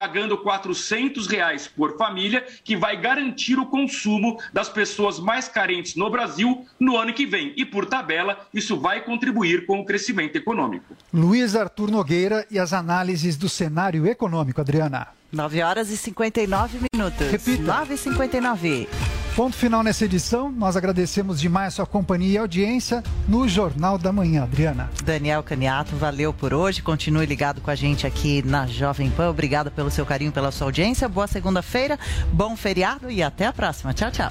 pagando 400 reais por família, que vai garantir o consumo das pessoas mais carentes no Brasil no ano que vem. E, por tabela, isso vai contribuir com o crescimento econômico. Luiz Arthur Nogueira e as análises do cenário econômico, Adriana. 9 horas e 59 minutos. Repita. 9 e 59. Ponto final nessa edição. Nós agradecemos demais sua companhia e audiência no Jornal da Manhã, Adriana. Daniel Caniato, valeu por hoje. Continue ligado com a gente aqui na Jovem Pan. Obrigado pelo seu carinho, pela sua audiência. Boa segunda-feira, bom feriado e até a próxima. Tchau, tchau.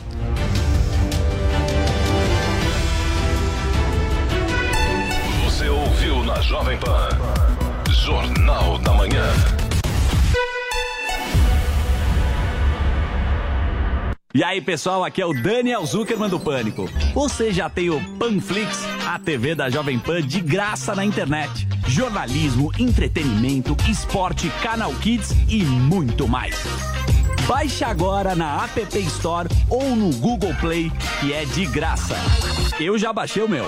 Você ouviu na Jovem Pan. Jornal da Manhã. E aí, pessoal, aqui é o Daniel Zuckerman do Pânico. Você já tem o Panflix, a TV da Jovem Pan de graça na internet. Jornalismo, entretenimento, esporte, canal Kids e muito mais. Baixe agora na App Store ou no Google Play, que é de graça. Eu já baixei o meu.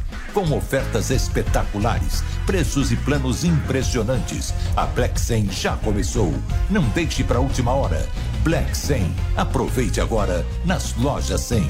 com ofertas espetaculares, preços e planos impressionantes. A Black 100 já começou. Não deixe para última hora. Black 100. Aproveite agora nas lojas 100.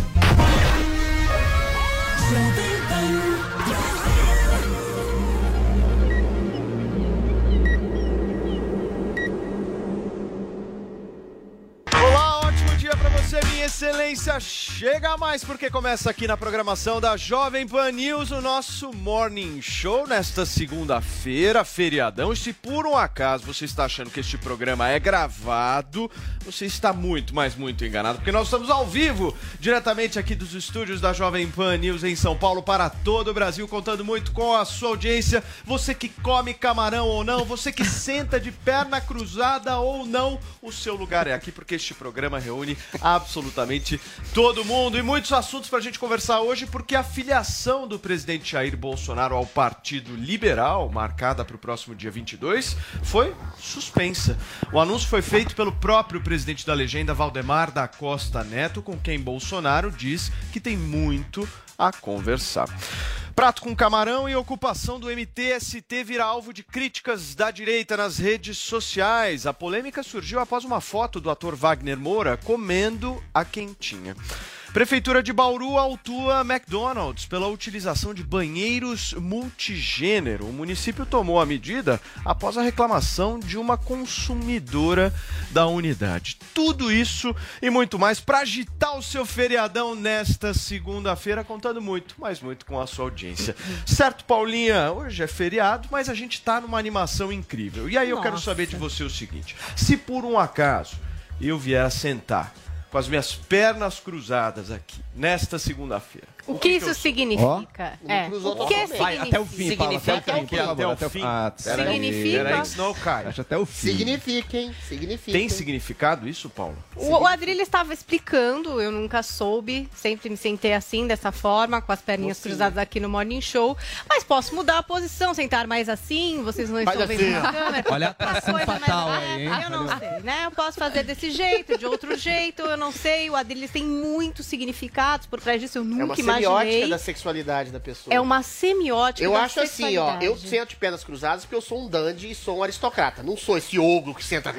Você, minha excelência. Chega mais porque começa aqui na programação da Jovem Pan News o nosso Morning Show nesta segunda-feira, feriadão. E se por um acaso você está achando que este programa é gravado, você está muito, mas muito enganado, porque nós estamos ao vivo, diretamente aqui dos estúdios da Jovem Pan News em São Paulo para todo o Brasil, contando muito com a sua audiência. Você que come camarão ou não, você que senta de perna cruzada ou não, o seu lugar é aqui porque este programa reúne absolutamente todo mundo e muitos assuntos para a gente conversar hoje, porque a filiação do presidente Jair Bolsonaro ao Partido Liberal, marcada para o próximo dia 22, foi suspensa. O anúncio foi feito pelo próprio presidente da legenda, Valdemar da Costa Neto, com quem Bolsonaro diz que tem muito a conversar. Prato com camarão e ocupação do MTST vira alvo de críticas da direita nas redes sociais. A polêmica surgiu após uma foto do ator Wagner Moura comendo a quentinha. Prefeitura de Bauru autua McDonald's pela utilização de banheiros multigênero. O município tomou a medida após a reclamação de uma consumidora da unidade. Tudo isso e muito mais para agitar o seu feriadão nesta segunda-feira, contando muito, mas muito com a sua audiência. Certo, Paulinha? Hoje é feriado, mas a gente está numa animação incrível. E aí eu quero saber de você o seguinte: se por um acaso eu vier a sentar com as minhas pernas cruzadas aqui nesta segunda-feira. O que isso significa? É. O que Vai, até o fim, Paula, até o significa? fim, Até o até o fim. Ah. Significa? Peraí, que senão. Acho até o fim. Significa, hein? Significa. Tem significado isso, Paulo? O, o Adrilho estava explicando, eu nunca soube, sempre me sentei assim, dessa forma, com as perninhas Sim. cruzadas aqui no Morning Show. Mas posso mudar a posição, sentar mais assim, vocês não Faz estão vendo assim, na câmera. Olha a atração coisa fatal mais- aí, hein? É, Eu não sei, né? Eu posso fazer desse jeito, de outro jeito, eu não sei. O Adrilho tem muitos significados por trás disso, eu É uma nunca semiótica imaginei. da sexualidade da pessoa. É uma semiótica Eu da acho assim, ó, eu sexualidade. sento de pernas cruzadas porque eu sou um dandy e sou um aristocrata. Não sou esse ogro que senta.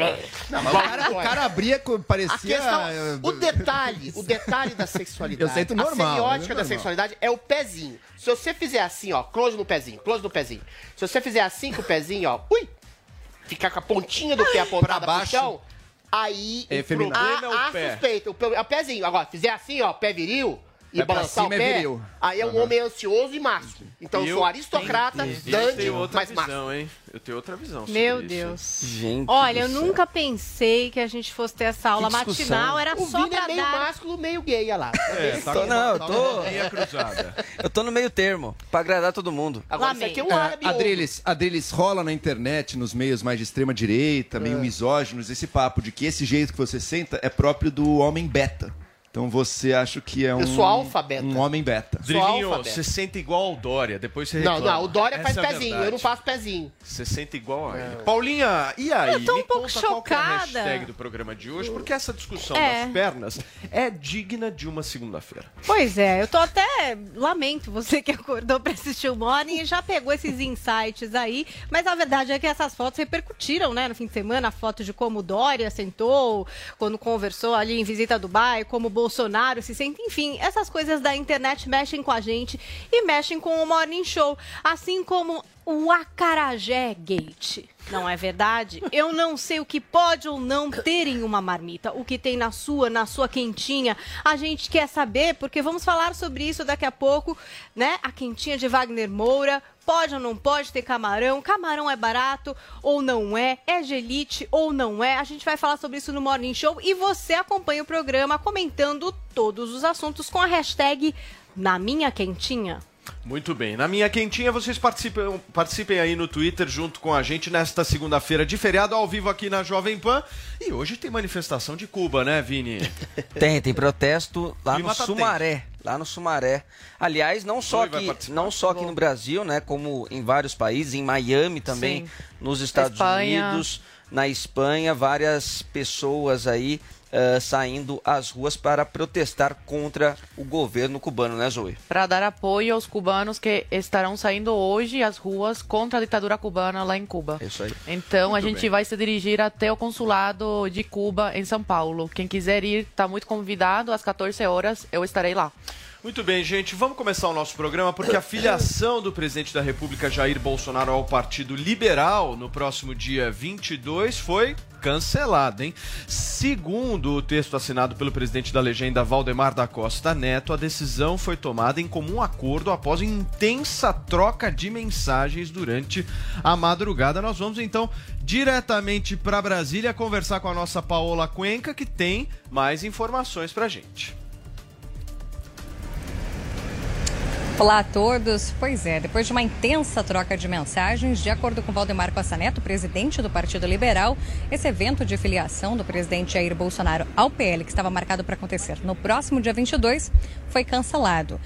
Não, Mas o cara, o cara abria, parecia... questão, eh, o detalhe, o detalhe da sexualidade. Eu sento A normal, semiótica eu da normal. sexualidade é o pezinho. Se você fizer assim, ó, close no pezinho, close no pezinho. Se você fizer assim com o pezinho, ó, ui, ficar com a pontinha do pé apontada pro baixo. chão, aí É o efeminado. há, problema é o pé. suspeita. O, pe- é o pezinho. Agora, fizer assim, ó, pé viril e pra balançar o é pé, viril. aí é um homem ansioso e maço. Então eu, Eu sou aristocrata, tenho outra mas visão, hein? Eu tenho outra visão sobre Meu isso. Deus. Gente. Olha, eu nunca pensei que a gente fosse ter essa aula matinal. Era O só Vini pra é meio dar... másculo, meio gay, olha lá. É, tá Tô- não, eu tô-. Eu tô no meio termo, pra agradar todo mundo. Agora isso aqui é um É, árabe. ovo. Adriles, Adriles, rola na internet, nos meios mais de extrema direita, meio misóginos, esse papo de que esse jeito que você senta é próprio do homem beta. Então você acha que é um. Eu sou alfa beta. Um homem beta. Drilinho, alfa, você senta igual ao Dória, depois você Não, reclama. não, o Dória faz Essa é a pezinho, verdade. eu não faço pezinho. Você senta igual a ele. Paulinha, e aí? Eu tô um Me pouco conta qual é a chocada. hashtag do programa de hoje, porque essa discussão É. das pernas é digna de uma segunda-feira. Pois é, eu tô até. Lamento você que acordou pra assistir o Morning e já pegou esses insights aí. Mas a verdade é que essas fotos repercutiram, né, no fim de semana. A foto de como o Dória sentou, quando conversou ali em visita a Dubai, como o Bolsonaro se sente. Enfim, essas coisas da internet mexem com a gente e mexem com o Morning Show. Assim como o Acarajé Gate. Não é verdade? Eu não sei o que pode ou não ter em uma marmita. O que tem na sua, na sua quentinha. A gente quer saber, porque vamos falar sobre isso daqui a pouco, né? A quentinha de Wagner Moura. Pode ou não pode ter camarão? Camarão é barato ou não é? É gelite ou não é? A gente vai falar sobre isso no Morning Show e você acompanha o programa comentando todos os assuntos com a hashtag na minha quentinha. Muito bem. Na minha quentinha, vocês participem, participem aí no Twitter junto com a gente nesta segunda-feira de feriado, ao vivo aqui na Jovem Pan. E hoje tem manifestação de Cuba, né, Vini? Tem, tem protesto lá Clima no tá Sumaré. Lá no Sumaré. Aliás, não só, aqui, não só aqui no Brasil, né? Como em vários países, em Miami também, Sim. nos Estados Espanha. Unidos, na Espanha, várias pessoas aí ah, saindo às ruas para protestar contra o governo cubano, né, Zoe? Para dar apoio aos cubanos que estarão saindo hoje às ruas contra a ditadura cubana lá em Cuba. Isso aí. Então Muito a gente bem. vai se dirigir até o consulado de Cuba em São Paulo. Quem quiser ir está muito convidado. Às 14 horas eu estarei lá. Muito bem, gente. Vamos começar o nosso programa porque a filiação do presidente da República Jair Bolsonaro ao Partido Liberal no próximo dia 22 foi cancelada, hein? Segundo o texto assinado pelo presidente da legenda Valdemar da Costa Neto, a decisão foi tomada em comum acordo após intensa troca de mensagens durante a madrugada. Nós vamos então diretamente para Brasília conversar com a nossa Paola Cuenca, que tem mais informações pra gente. Olá a todos. Pois é, depois de uma intensa troca de mensagens, de acordo com Valdemar Costa Neto, presidente do Partido Liberal, esse evento de filiação do presidente Jair Bolsonaro ao PL, que estava marcado para acontecer no próximo dia 22, foi cancelado.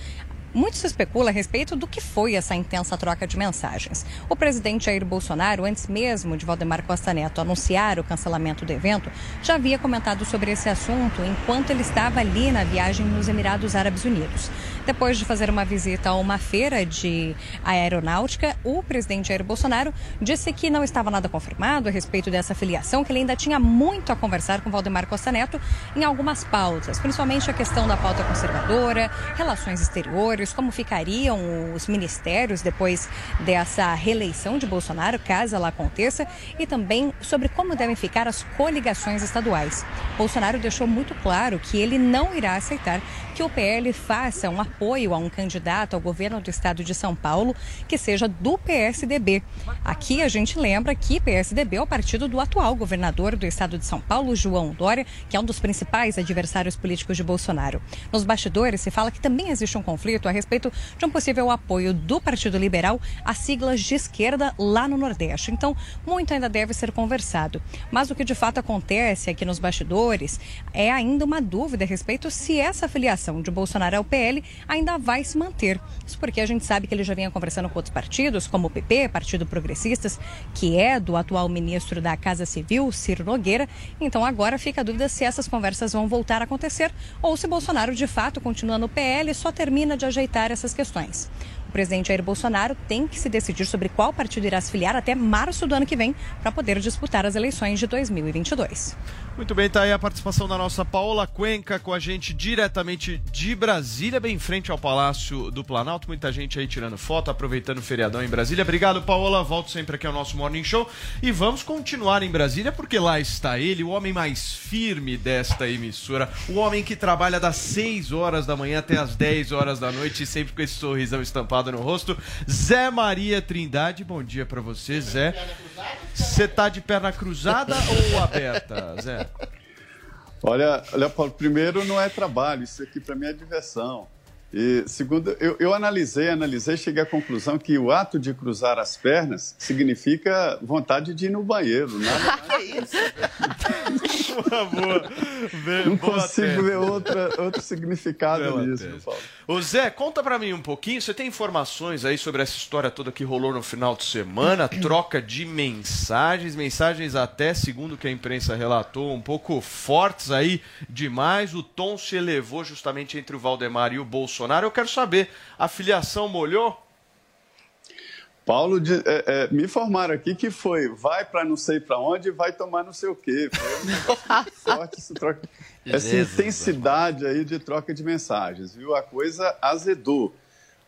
Muito se especula a respeito do que foi essa intensa troca de mensagens. O presidente Jair Bolsonaro, antes mesmo de Valdemar Costa Neto anunciar o cancelamento do evento, já havia comentado sobre esse assunto enquanto ele estava ali na viagem nos Emirados Árabes Unidos. Depois de fazer uma visita a uma feira de aeronáutica, o presidente Jair Bolsonaro disse que não estava nada confirmado a respeito dessa filiação, que ele ainda tinha muito a conversar com Valdemar Costa Neto em algumas pautas, principalmente a questão da pauta conservadora, relações exteriores, como ficariam os ministérios depois dessa reeleição de Bolsonaro, caso ela aconteça, e também sobre como devem ficar as coligações estaduais. Bolsonaro deixou muito claro que ele não irá aceitar que o PL faça um apoio a um candidato ao governo do estado de São Paulo que seja do PSDB. Aqui a gente lembra que PSDB é o partido do atual governador do estado de São Paulo, João Dória, que é um dos principais adversários políticos de Bolsonaro. Nos bastidores se fala que também existe um conflito a respeito de um possível apoio do Partido Liberal a siglas de esquerda lá no Nordeste. Então, muito ainda deve ser conversado. Mas o que de fato acontece aqui nos bastidores é ainda uma dúvida a respeito se essa filiação de Bolsonaro ao PL ainda vai se manter. Isso porque a gente sabe que ele já vinha conversando com outros partidos, como o PP, Partido Progressistas, que é do atual ministro da Casa Civil, Ciro Nogueira. Então agora fica a dúvida se essas conversas vão voltar a acontecer ou se Bolsonaro de fato continua no PL e só termina de ajeitar essas questões. O presidente Jair Bolsonaro tem que se decidir sobre qual partido irá se filiar até março do ano que vem para poder disputar as eleições de 2022. Muito bem, tá aí a participação da nossa Paola Cuenca com a gente diretamente de Brasília, bem em frente ao Palácio do Planalto. Muita gente aí tirando foto, aproveitando o feriadão em Brasília. Obrigado, Paola. Volto sempre aqui ao nosso Morning Show. E vamos continuar em Brasília, porque lá está ele, o homem mais firme desta emissora, o homem que trabalha das 6 horas da manhã até as 10 horas da noite, sempre com esse sorrisão estampado no rosto. Zé Maria Trindade, bom dia pra você, Zé. Você tá de perna cruzada ou aberta, Zé? Olha, olha, Paulo, primeiro não é trabalho, isso aqui para mim é diversão. E segundo, eu, eu analisei, analisei, cheguei à conclusão que o ato de cruzar as pernas significa vontade de ir no banheiro. Nada Que isso? Uma boa. Bem, Não boa consigo tese. ver outra, outro significado Bela nisso, tese. Paulo. Ô Zé, conta pra mim um pouquinho. Você tem informações aí sobre essa história toda que rolou no final de semana? Troca de mensagens, mensagens até, segundo o que a imprensa relatou, um pouco fortes aí demais. O tom se elevou justamente entre o Valdemar e o Bolsonaro. Eu quero saber, a filiação molhou? Paulo, de- é, é, me informaram aqui que foi vai para não sei para onde e vai tomar não sei o quê. Foi um negócio forte essa troca, essa Jesus, intensidade aí de troca de mensagens, viu? A coisa azedou.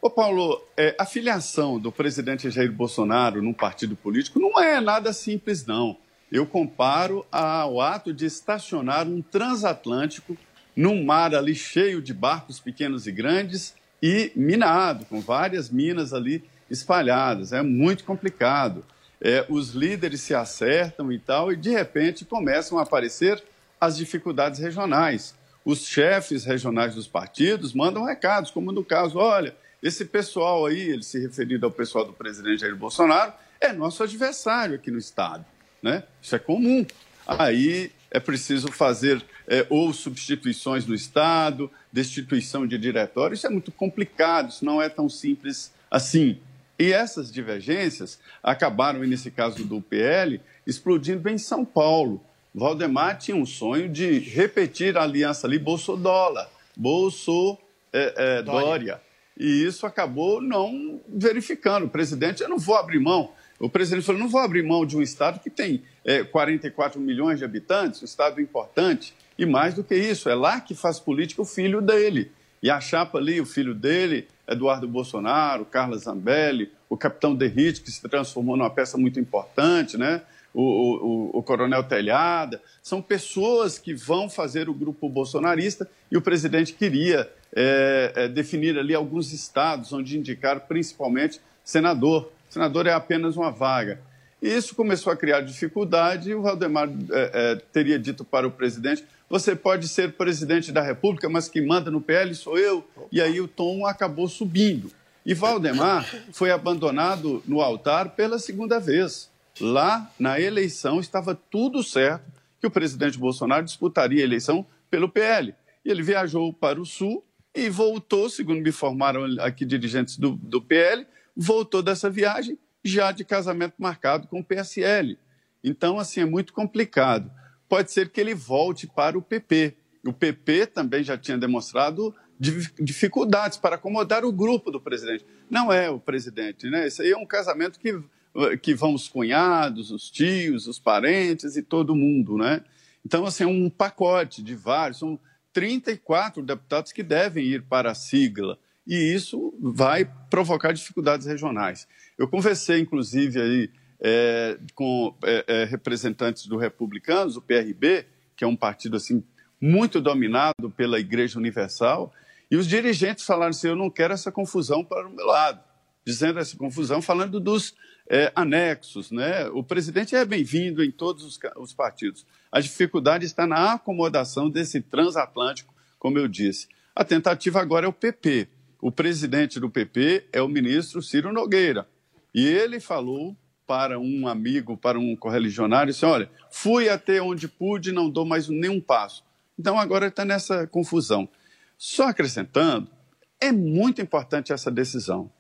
Ô Paulo, é, a filiação do presidente Jair Bolsonaro num partido político não é nada simples, não. Eu comparo ao ato de estacionar um transatlântico num mar ali cheio de barcos pequenos e grandes e minado, com várias minas ali espalhadas. É muito complicado. É, os líderes se acertam e tal, e de repente começam a aparecer as dificuldades regionais. Os chefes regionais dos partidos mandam recados, como no caso, olha, esse pessoal aí, ele se referindo ao pessoal do presidente Jair Bolsonaro, é nosso adversário aqui no Estado. Né? Isso é comum. Aí é preciso fazer é, ou substituições no Estado, destituição de diretório. Isso é muito complicado, isso não é tão simples assim. E essas divergências acabaram, nesse caso do PL, explodindo em São Paulo. Valdemar tinha um sonho de repetir a aliança ali Bolsodólar, Bolso é, é, Dória. E isso acabou não verificando. O presidente, eu não vou abrir mão. O presidente falou, não vou abrir mão de um estado que tem é, 44 milhões de habitantes, um estado importante. E mais do que isso, é lá que faz política o filho dele. E a chapa ali, o filho dele, Eduardo Bolsonaro, Carla Zambelli, o capitão Derrite, que se transformou numa peça muito importante, né? O, o, o, coronel Telhada, são pessoas que vão fazer o grupo bolsonarista e o presidente queria é, é, definir ali alguns estados onde indicar principalmente senador. Senador é apenas uma vaga. E isso começou a criar dificuldade e o Valdemar é, teria dito para o presidente: você pode ser presidente da República, mas quem manda no PL sou eu. E aí o tom acabou subindo. E Valdemar foi abandonado no altar pela segunda vez. Lá, na eleição, estava tudo certo que o presidente Bolsonaro disputaria a eleição pelo PL. E ele viajou para o Sul e voltou, segundo me informaram aqui dirigentes do, do PL, voltou dessa viagem já de casamento marcado com o PSL. Então, assim, é muito complicado. Pode ser que ele volte para o PP. O PP também já tinha demonstrado dificuldades para acomodar o grupo do presidente. Não é o presidente, né? Isso aí é um casamento que, que vão os cunhados, os tios, os parentes e todo mundo, né? Então, assim, é um pacote de vários, são 34 deputados que devem ir para a sigla, e isso vai provocar dificuldades regionais. Eu conversei, inclusive, aí, é, com é, é, representantes do Republicanos, o PRB, que é um partido assim muito dominado pela Igreja Universal, e os dirigentes falaram assim: eu não quero essa confusão para o meu lado, dizendo essa confusão, falando dos é, anexos. Né? O presidente é bem-vindo em todos os, os partidos. A dificuldade está na acomodação desse transatlântico, como eu disse. A tentativa agora é o PP. O presidente do PP é o ministro Ciro Nogueira. E ele falou para um amigo, para um correligionário, assim, olha, fui até onde pude, não dou mais nenhum passo. Então agora está nessa confusão. Só acrescentando, é muito importante essa decisão.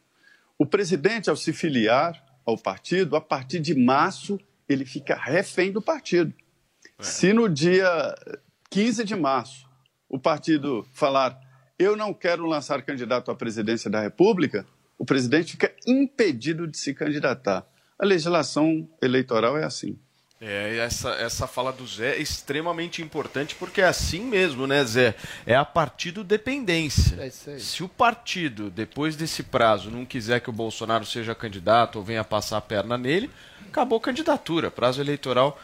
O presidente, ao se filiar ao partido, a partir de março, ele fica refém do partido. É. Se no dia 15 de março o partido falar eu não quero lançar candidato à presidência da República, o presidente fica impedido de se candidatar. A legislação eleitoral é assim. É, essa, essa fala do Zé é extremamente importante porque é assim mesmo, né, Zé? É a partido dependência. É isso aí. Se o partido, depois desse prazo, não quiser que o Bolsonaro seja candidato ou venha passar a perna nele, acabou a candidatura. Prazo eleitoral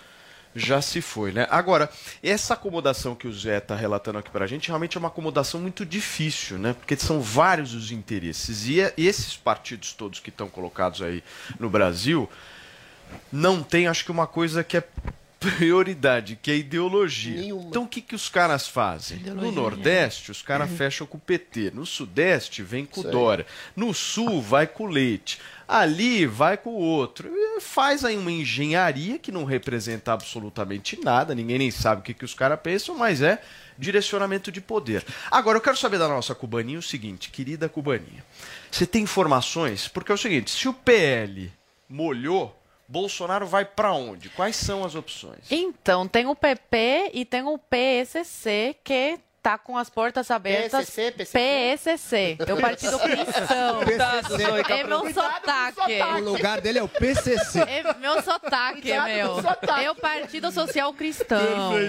já se foi, né? Agora, essa acomodação que o Zé está relatando aqui para a gente realmente é uma acomodação muito difícil, né? Porque são vários os interesses. E, é- esses partidos todos que estão colocados aí no Brasil não tem, acho que, uma coisa que é prioridade, que é ideologia. Então o que, que os caras fazem? No Nordeste, os caras fecham com o PT. No Sudeste, vem com o. Dória. No Sul, vai com o Leite. Ali, vai com o outro. Faz aí uma engenharia que não representa absolutamente nada, ninguém nem sabe o que, que os caras pensam, mas é direcionamento de poder. Agora, eu quero saber da nossa cubaninha o seguinte, querida cubaninha. Você tem informações? Porque é o seguinte, se o PL molhou, Bolsonaro vai para onde? Quais são as opções? Então, tem o PP e tem o PSC que tá com as portas abertas. PSC, PSC, é o Partido Cristão. PSC. É meu sotaque. O lugar dele é o PCC. É meu sotaque, Cuidado meu. sotaque. É o Partido Social Cristão.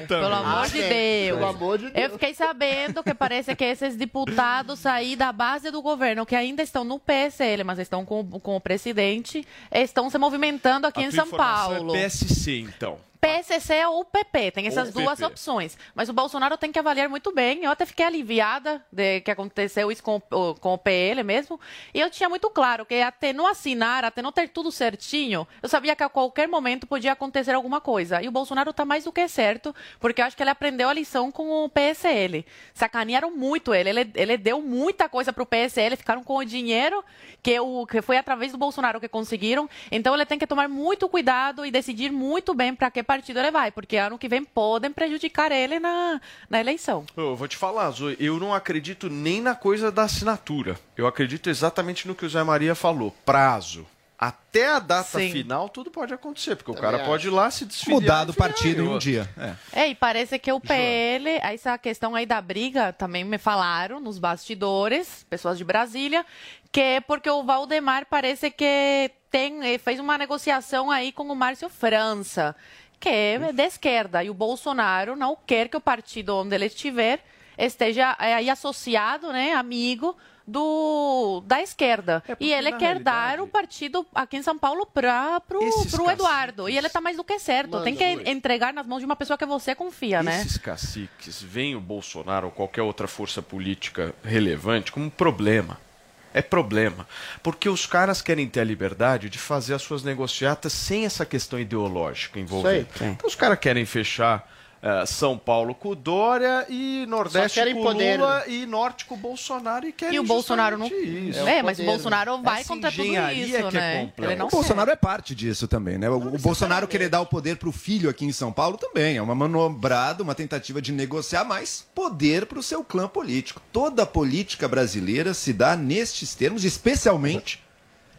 Pelo amor de Ah, Deus. pelo amor de Eu fiquei sabendo que parece que esses deputados aí da base do governo, que ainda estão no PSL, mas estão com, com o presidente, estão se movimentando aqui A em São informação Paulo. É PSC, então. PSC ou PP, tem essas Ou duas PP. opções. Mas o Bolsonaro tem que avaliar muito bem. Eu até fiquei aliviada de que aconteceu isso com, o- com o PL mesmo. E eu tinha muito claro que até não assinar, até não ter tudo certinho, eu sabia que a qualquer momento podia acontecer alguma coisa. E o Bolsonaro está mais do que certo, porque eu acho que ele aprendeu a lição com o PSL. Sacanearam muito ele. Ele, ele deu muita coisa para o PSL, ficaram com o dinheiro que, o, que foi através do Bolsonaro que conseguiram. Então ele tem que tomar muito cuidado e decidir muito bem para que partido ele vai, porque ano que vem podem prejudicar ele na, na eleição. Eu vou te falar, Zoe, eu não acredito nem na coisa da assinatura. Eu acredito exatamente no que o Zé Maria falou. Prazo. Até a data Sim. final, tudo pode acontecer, porque o Também cara acho. pode ir lá se desfiliar. Mudar do partido em um dia. É. É, e parece que o PL, essa questão aí da briga, também me falaram nos bastidores, pessoas de Brasília, que é porque o Valdemar parece que tem, eh, fez uma negociação aí com o Márcio França, que é da esquerda, e o Bolsonaro não quer que o partido onde ele estiver esteja aí associado, né, amigo do da esquerda. e ele quer dar o partido aqui em São Paulo para pro, Esses pro Eduardo. E ele tá mais do que certo. Manda, Tem que Luiz. entregar nas mãos de uma pessoa que você confia, né? Esses caciques veem o Bolsonaro ou qualquer outra força política relevante como um problema. É problema. Porque os caras querem ter a liberdade de fazer as suas negociatas sem essa questão ideológica envolvida. Aí. Então os caras querem fechar eh, São Paulo com o Dória e Nordeste com o poder, Lula né? e Norte com o Bolsonaro e querem E o Bolsonaro não. isso. É, mas o Bolsonaro vai Essa contra tudo isso, que é né? complexa. Ele não o Bolsonaro é parte disso também, né? O, o Bolsonaro querer dar o poder pro filho aqui em São Paulo também. É uma manobrada, uma tentativa de negociar mais poder pro seu clã político. Toda a política brasileira se dá nestes termos, especialmente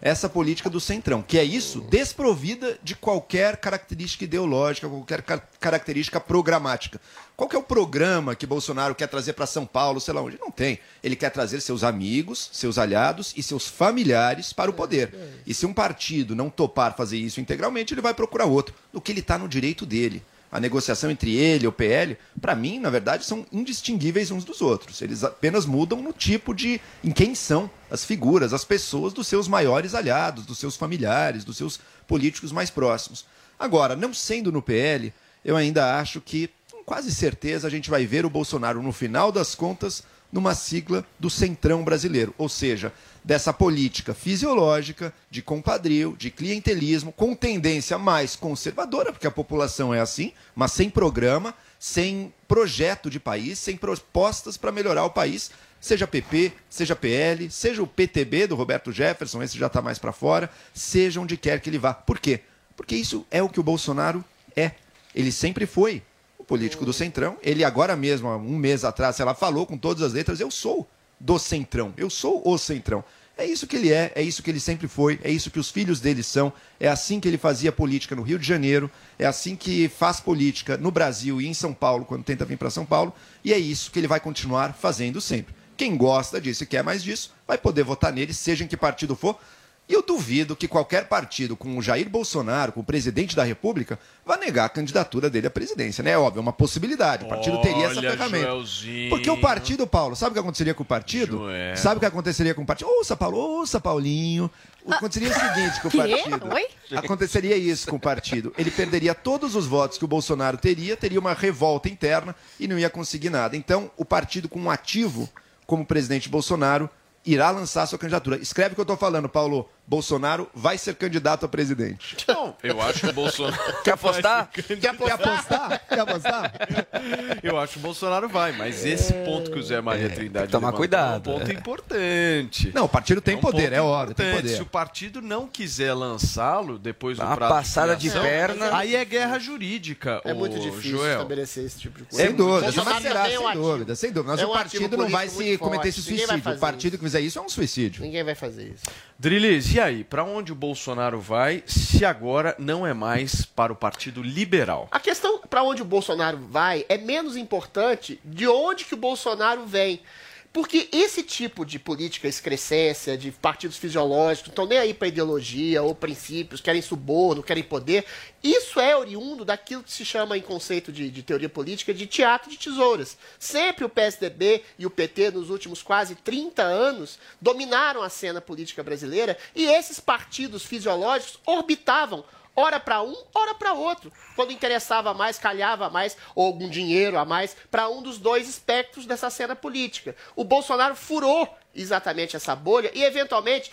essa política do centrão, que é isso, desprovida de qualquer característica ideológica, qualquer ca- característica programática. Qual que é o programa que Bolsonaro quer trazer para São Paulo, sei lá onde? Não tem. Ele quer trazer seus amigos, seus aliados e seus familiares para o poder. E se um partido não topar fazer isso integralmente, ele vai procurar outro, no que ele está no direito dele. A negociação entre ele e o PL, para mim, na verdade, são indistinguíveis uns dos outros. Eles apenas mudam no tipo de. em quem são as figuras, as pessoas dos seus maiores aliados, dos seus familiares, dos seus políticos mais próximos. Agora, não sendo no PL, eu ainda acho que, com quase certeza, a gente vai ver o Bolsonaro, no final das contas, numa sigla do centrão brasileiro. Ou seja, dessa política fisiológica, de compadrio, de clientelismo, com tendência mais conservadora, porque a população é assim, mas sem programa, sem projeto de país, sem propostas para melhorar o país, seja PP, seja PL, seja o PTB do Roberto Jefferson, esse já está mais para fora, seja onde quer que ele vá. Por quê? Porque isso é o que o Bolsonaro é. Ele sempre foi o político do Centrão. Ele agora mesmo, um mês atrás, ela falou com todas as letras, eu sou do Centrão, eu sou o Centrão. É isso que ele é, é isso que ele sempre foi, é isso que os filhos dele são, é assim que ele fazia política no Rio de Janeiro, é assim que faz política no Brasil e em São Paulo, quando tenta vir para São Paulo, e é isso que ele vai continuar fazendo sempre. Quem gosta disso e quer mais disso, vai poder votar nele, seja em que partido for. E eu duvido que qualquer partido com o Jair Bolsonaro, com o presidente da República, vá negar a candidatura dele à presidência, né? É óbvio, é uma possibilidade. O partido teria essa Olha, ferramenta. Joelzinho. Porque o partido, Paulo, sabe o que aconteceria com o partido? Joel. Sabe o que aconteceria com o partido? Ouça, Paulo, ouça, Paulinho. O que Aconteceria o seguinte com o partido. Oi? Aconteceria isso com o partido. Ele perderia todos os votos que o Bolsonaro teria, teria uma revolta interna e não ia conseguir nada. Então, o partido com um ativo como o presidente Bolsonaro irá lançar sua candidatura. Escreve o que eu estou falando, Paulo. Bolsonaro vai ser candidato a presidente. Não, eu acho que o Bolsonaro. Quer apostar? Quer apostar? Quer apostar? Eu acho que o Bolsonaro vai, mas esse ponto que o Zé Maria Trindade tomar cuidado. É um ponto importante. Não, o partido tem um poder, é óbvio, tem poder. Se o partido não quiser lançá-lo depois do Uma prazo passada de filiação, perna. aí é guerra jurídica. É muito difícil Joel. estabelecer esse tipo de coisa. Sem dúvida, Bolsonaro mas será, um sem dúvida, sem dúvida. Mas É o partido não vai se cometer forte. esse suicídio. O partido isso. que fizer isso é um suicídio. Ninguém vai fazer isso. Drilis, e aí? Pra onde o Bolsonaro vai se agora não é mais para o Partido Liberal? A questão para onde o Bolsonaro vai é menos importante de onde que o Bolsonaro vem. Porque esse tipo de política excrescência, de partidos fisiológicos, estão nem aí para ideologia ou princípios, querem suborno, querem poder, isso é oriundo daquilo que se chama em conceito de, de teoria política de teatro de tesouras. Sempre o PSDB e o PT, nos últimos quase 30 anos, dominaram a cena política brasileira e esses partidos fisiológicos orbitavam Ora para um, ora para outro. Quando interessava mais, calhava mais, ou algum dinheiro a mais, para um dos dois espectros dessa cena política. O Bolsonaro furou exatamente essa bolha e, eventualmente,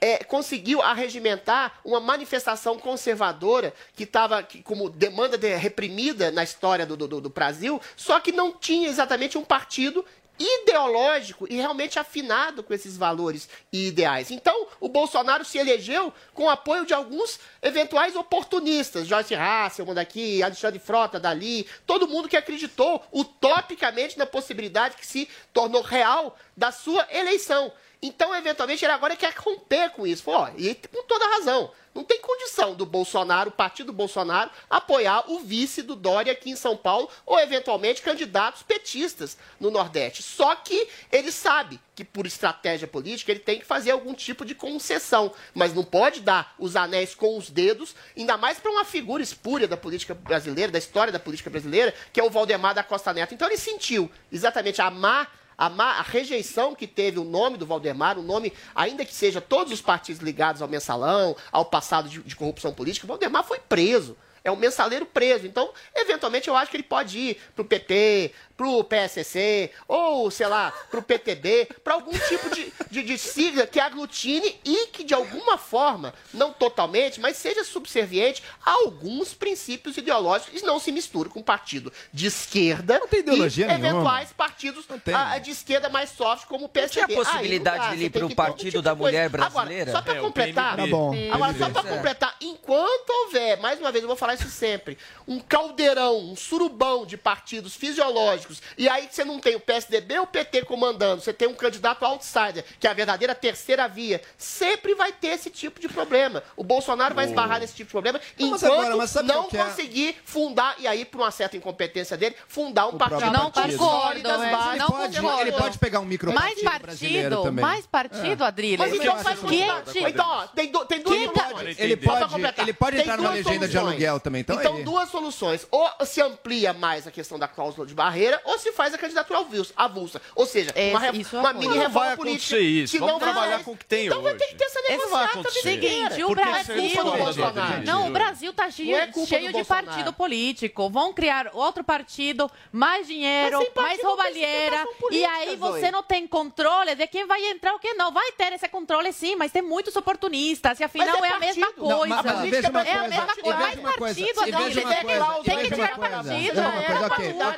é, conseguiu arregimentar uma manifestação conservadora que estava como demanda de- reprimida na história do, do- do Brasil, só que não tinha exatamente um partido ideológico e realmente afinado com esses valores e ideais. Então, o Bolsonaro se elegeu com o apoio de alguns eventuais oportunistas, Joyce Hasselman daqui, Alexandre Frota dali, todo mundo que acreditou utopicamente na possibilidade que se tornou real da sua eleição. Então, eventualmente, ele agora quer romper com isso. Ó, e com toda razão. Não tem condição do Bolsonaro, o partido Bolsonaro, apoiar o vice do Dória aqui em São Paulo ou, eventualmente, candidatos petistas no Nordeste. Só que ele sabe que, por estratégia política, ele tem que fazer algum tipo de concessão. Mas não pode dar os anéis com os dedos, ainda mais para uma figura espúria da política brasileira, da história da política brasileira, que é o Valdemar da Costa Neto. Então, ele sentiu exatamente a má a, má- a rejeição que teve o nome do Valdemar, o nome, ainda que seja todos os partidos ligados ao mensalão, ao passado de, de corrupção política, o Valdemar foi preso. É um mensaleiro preso. Então, eventualmente, eu acho que ele pode ir pro PP, pro PSC, ou, sei lá, pro PTB, para algum tipo de, de, de sigla que aglutine e que, de alguma forma, não totalmente, mas seja subserviente a alguns princípios ideológicos e não se misture com partido de esquerda ideologia e nenhuma. eventuais partidos tem. ah, de esquerda mais soft, como o PSDB. tinha a possibilidade Aí, não dele você ir tem pro um Partido tipo da de. Mulher Brasileira? Agora, só para É, completar. Tá bom, agora só para completar, enquanto houver, mais uma vez eu vou falar isso sempre, um caldeirão, um surubão de partidos fisiológicos, e aí você não tem o PSDB ou o PT comandando, você tem um candidato outsider, que é a verdadeira terceira via, sempre vai ter esse tipo de problema. O Bolsonaro vai esbarrar nesse tipo de problema Não, mas enquanto agora, não que é? conseguir fundar, e aí por uma certa incompetência dele, fundar um partido Não com concordo, sólidas é, bases não Pode, concordo. ele pode pegar um micro Mais brasileiro partido, também. mais partido, Adriles. Mas então faz que. Então, ó, tem, du- tem duas soluções. Ele pode, completar. ele pode entrar numa legenda de soluções. aluguel também. Então, Então, ele- duas soluções. Ou se amplia mais a questão da cláusula de barreira, ou se faz a candidatura avulsa. Ou seja, uma, re- isso eu uma mini Não vai reforma política. isso. que Vamos não trabalhar faz. com o que tem Então vai hoje. ter que ter essa vai negociata. Seguinte, o Brasil. Adriles. Não, o Brasil tá cheio, é cheio de partido político. Vão criar outro partido, mais dinheiro, mais roubalheira. E aí você não tem controle de quem vai entrar ou quem não. Vai ter esse controle sim, mas tem muitos oportunistas. E afinal é é, a mesma partido. Não, coisa. mas, mas veja uma é a coisa, mesma e coisa. Mais uma coisa, partido, e uma coisa, Tem que tirar uma coisa, partido. uma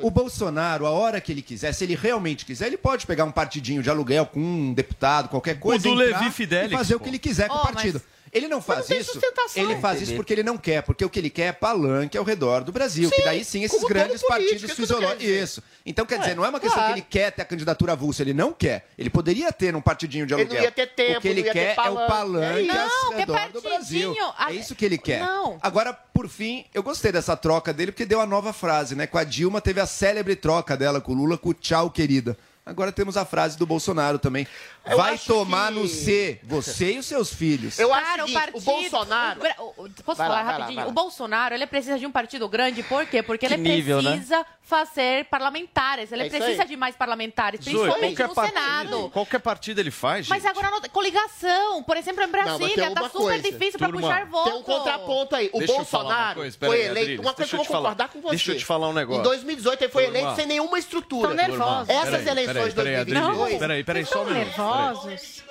É, O Bolsonaro, a hora que ele quiser, se ele realmente quiser, ele pode pegar um partidinho de aluguel com um deputado, qualquer coisa, do entrar Levi Fidelix, e fazer o pô. que ele quiser com Oh, o partido. Ele não faz tem isso. Ele faz isso porque ele não quer, porque o que ele quer é palanque ao redor do Brasil, que daí sim esses grandes partidos fisiológicos. Isso. Então quer dizer, não é uma questão claro. que ele quer ter a candidatura avulsa, ele não quer. Ele poderia ter um partidinho de Ele aluguel. não ia ter tempo, o que ele não quer é o palanque. É ao isso. Não, que redor do Brasil. partidinho. É isso que ele quer. Não. Agora, por fim, eu gostei dessa troca dele porque deu a nova frase, né? Com a Dilma teve a célebre troca dela com o Lula com o tchau, querida. Agora temos a frase do Bolsonaro também. Eu Vai tomar que- no C, você e os seus filhos. Eu acho Cara, o seguinte, o Bolsonaro... o- o- Posso Vai lá, falar vai lá, rapidinho? vai lá. O Bolsonaro, ele precisa de um partido grande, por quê? Porque Que ele nível, né? precisa fazer parlamentares. Ele É precisa aí. de mais parlamentares, principalmente qualquer no partido, Senado. Qualquer partido ele faz, Mas gente. agora, não- coligação, por exemplo, em Não, mas Brasília, tem tá super coisa. difícil pra Turma, puxar voto. Tem um contraponto aí. O Deixa Bolsonaro coisa, foi eleito. Adriles, uma coisa deixa que eu vou te falar. concordar com você. Deixa eu te falar um negócio. Em 2018 ele foi Turma. eleito sem nenhuma estrutura. Tão nervosos. Essas eleições peraí, peraí, 2022. Adriles, Peraí, peraí, só um minuto. peraí. nervosos.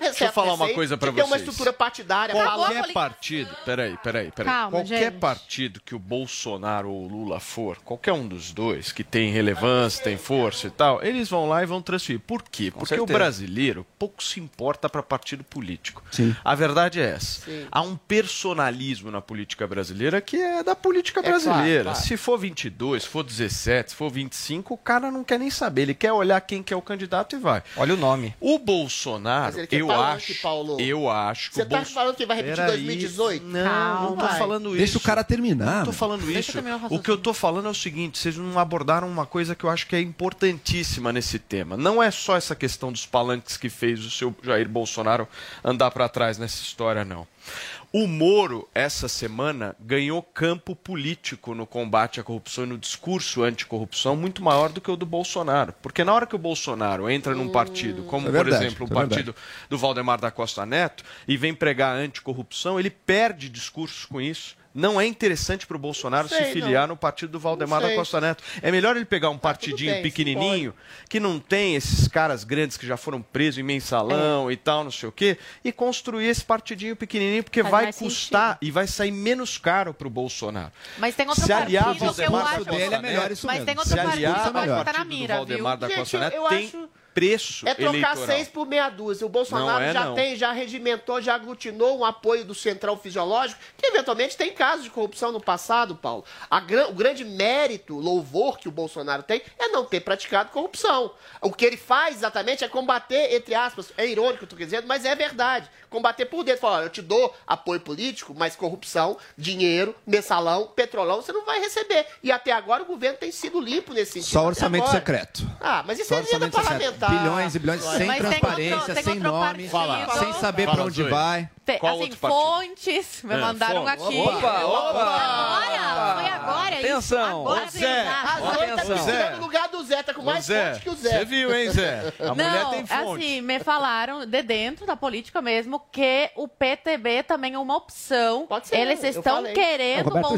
Deixa eu falar uma coisa pra Tem uma vocês. estrutura partidária. Qualquer partido, peraí, peraí, peraí. Calma, qualquer gente. partido que o Bolsonaro ou o Lula for, qualquer um dos dois que tem relevância, tem força e tal, eles vão lá e vão transferir. Por quê? Porque o certeza. brasileiro pouco se importa para partido político. Sim. A verdade é essa. Sim. Há um personalismo na política brasileira que é da política claro, brasileira. claro. Se for 22, se for 17, se for 25, o cara não quer nem saber. Ele quer olhar quem que é o candidato e vai. Olha o nome. O Bolsonaro, quer eu acho, Paulo. eu acho que Você tá Bolso- falando que vai repetir Peraí. 2018? Não, não tô Vai. falando isso. Deixa o cara terminar. Não tô falando Deixa isso. o que eu tô falando é o seguinte: vocês não abordaram uma coisa que eu acho que é importantíssima nesse tema. Não é só essa questão dos palanques que fez o seu Jair Bolsonaro andar para trás nessa história, não. O Moro, essa semana, ganhou campo político no combate à corrupção e no discurso anticorrupção muito maior do que o do Bolsonaro. Porque na hora que o Bolsonaro entra num partido, como, Isso é por verdade, exemplo, o é partido do Valdemar da Costa Neto, e vem pregar anticorrupção, ele perde discursos com isso. Não é interessante para o Bolsonaro Sei, se não. filiar no partido do Valdemar Não da. Costa Neto. É melhor ele pegar um partidinho bem, pequenininho, que não tem esses caras grandes que já foram presos em mensalão e tal, não sei o quê, e construir esse partidinho pequenininho, porque Faz vai custar e vai sair menos caro para o Bolsonaro. Mas tem outro Se aliar partido ao que eu Valdemar acho... dele é melhor isso Mas mesmo. tem outro Se partido aliar que ao tá na partido do mira, viu? Valdemar da Gente, Costa Neto eu tem acho- preço É trocar eleitoral. seis por meia dúzia. O Bolsonaro é, já não. tem, já regimentou, já aglutinou um apoio do Central Fisiológico, que eventualmente tem casos de corrupção no passado, Paulo. Gran- o grande mérito, louvor que o Bolsonaro tem é não ter praticado corrupção. O que ele faz exatamente é combater, entre aspas, é irônico o que eu tô dizendo, mas é verdade. Combater por dentro. Falar, eu te dou apoio político, mas corrupção, dinheiro, mensalão, petrolão, você não vai receber. E até agora o governo tem sido limpo nesse sentido. Só orçamento secreto. Ah, mas isso Só é emenda orçamento Bilhões e bilhões, sem Mas tem transparência, tem sem nome, sem saber pra onde vai. Tem, Qual assim, fontes me É, mandaram fontes. aqui. Opa, Agora, foi agora isso. Atenção. Agora Ô, Zé. A Zoe tá no lugar do Zé, tá com mais Zé, fonte que o Zé. Você viu, hein, Zé? A mulher Não, tem fonte. assim, me falaram de dentro da política mesmo que o PTB também é uma opção. Pode ser, Eles estão falei. É querendo o Bolsonaro.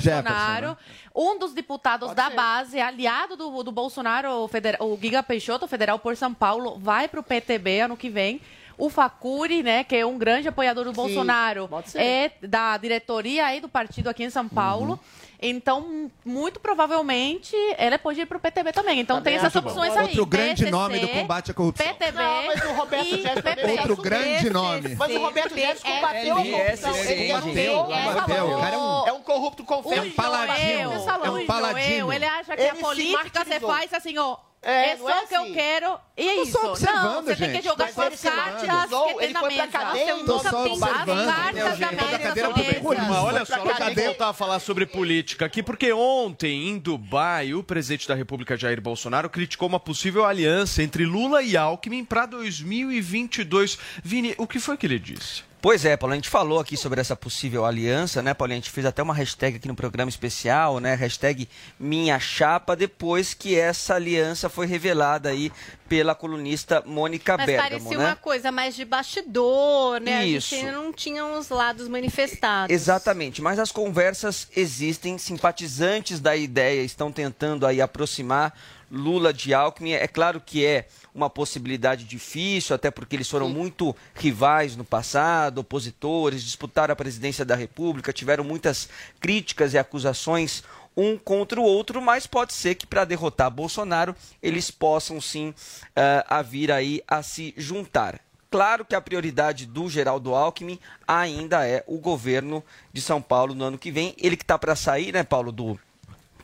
Jefferson, Um dos deputados Pode da ser. base, aliado do, do Bolsonaro, o, federa- o Giga Peixoto, federal por São Paulo, vai para o PTB ano que vem. O Facuri, né, que é um grande apoiador do Bolsonaro, pode ser. é da diretoria aí do partido aqui em São Paulo. Uhum. Então, muito provavelmente, ele pode ir para o PTB também. Então, Também tem essas opções bom. aí. Outro grande PSC, nome do combate à corrupção. PTB Não, mas o Roberto Jefferson também Outro grande nome. Mas o Roberto Jefferson combateu a corrupção. Ele combateu. Combateu. O cara é um- É um corrupto confesso. um paladino. É um paladino. Ele acha que a política você faz assim, ó. É, É, não só é o que eu assim. quero e é isso. não, você tem gente. que jogar suas cartas que tem ele na foi pra mesa. cadeia Você em nunca tem observando, as cartas da. Polícia. Mas olha só, vamos cadeia. voltar a falar sobre política aqui, porque ontem, em Dubai, o presidente da República, Jair Bolsonaro, criticou uma possível aliança entre Lula e Alckmin para 2022. Vini, o que foi que ele disse? Pois é, Paulo, a gente falou aqui sobre essa possível aliança, né, Paulo? A gente fez até uma hashtag aqui no programa especial, né? Hashtag Minha Chapa, depois que essa aliança foi revelada aí pela colunista Mônica Mas Bergamo, parecia né? uma coisa mais de bastidor, né? Isso. A gente não tinha os lados manifestados. Exatamente, mas as conversas existem, simpatizantes da ideia estão tentando aí aproximar Lula de Alckmin. É claro que é uma possibilidade difícil, até porque eles foram muito rivais no passado, opositores, disputaram a presidência da República, tiveram muitas críticas e acusações um contra o outro, mas pode ser que para derrotar Bolsonaro eles possam sim eh, a vir aí a se juntar. Claro que a prioridade do Geraldo Alckmin ainda é o governo de São Paulo no ano que vem. Ele que está para sair, né, Paulo, do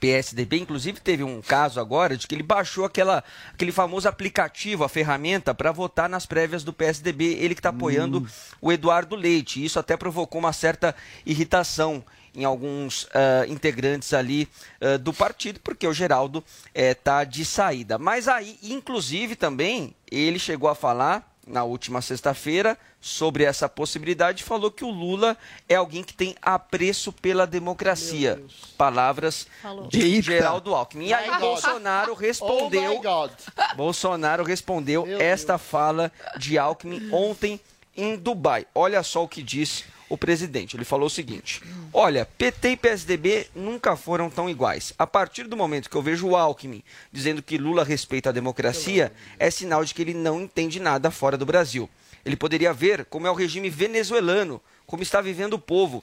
PSDB. Inclusive, teve um caso agora de que ele baixou aquela, aquele famoso aplicativo, a ferramenta, para votar nas prévias do PSDB. Ele que está apoiando o Eduardo Leite. Isso até provocou uma certa irritação em alguns ah, integrantes ali ah, do partido, porque o Geraldo está de saída. Mas aí, inclusive, também ele chegou a falar na última sexta-feira sobre essa possibilidade falou que o Lula é alguém que tem apreço pela democracia. Palavras Falou. de Eita. Geraldo Alckmin. E aí God. Bolsonaro Oh respondeu. God. Bolsonaro respondeu esta fala de Alckmin ontem em Dubai. Olha só o que disse o presidente. Ele falou o seguinte: Olha, PT e PSDB nunca foram tão iguais. A partir do momento que eu vejo o Alckmin dizendo que Lula respeita a democracia, é sinal de que ele não entende nada fora do Brasil. Ele poderia ver como é o regime venezuelano, como está vivendo o povo,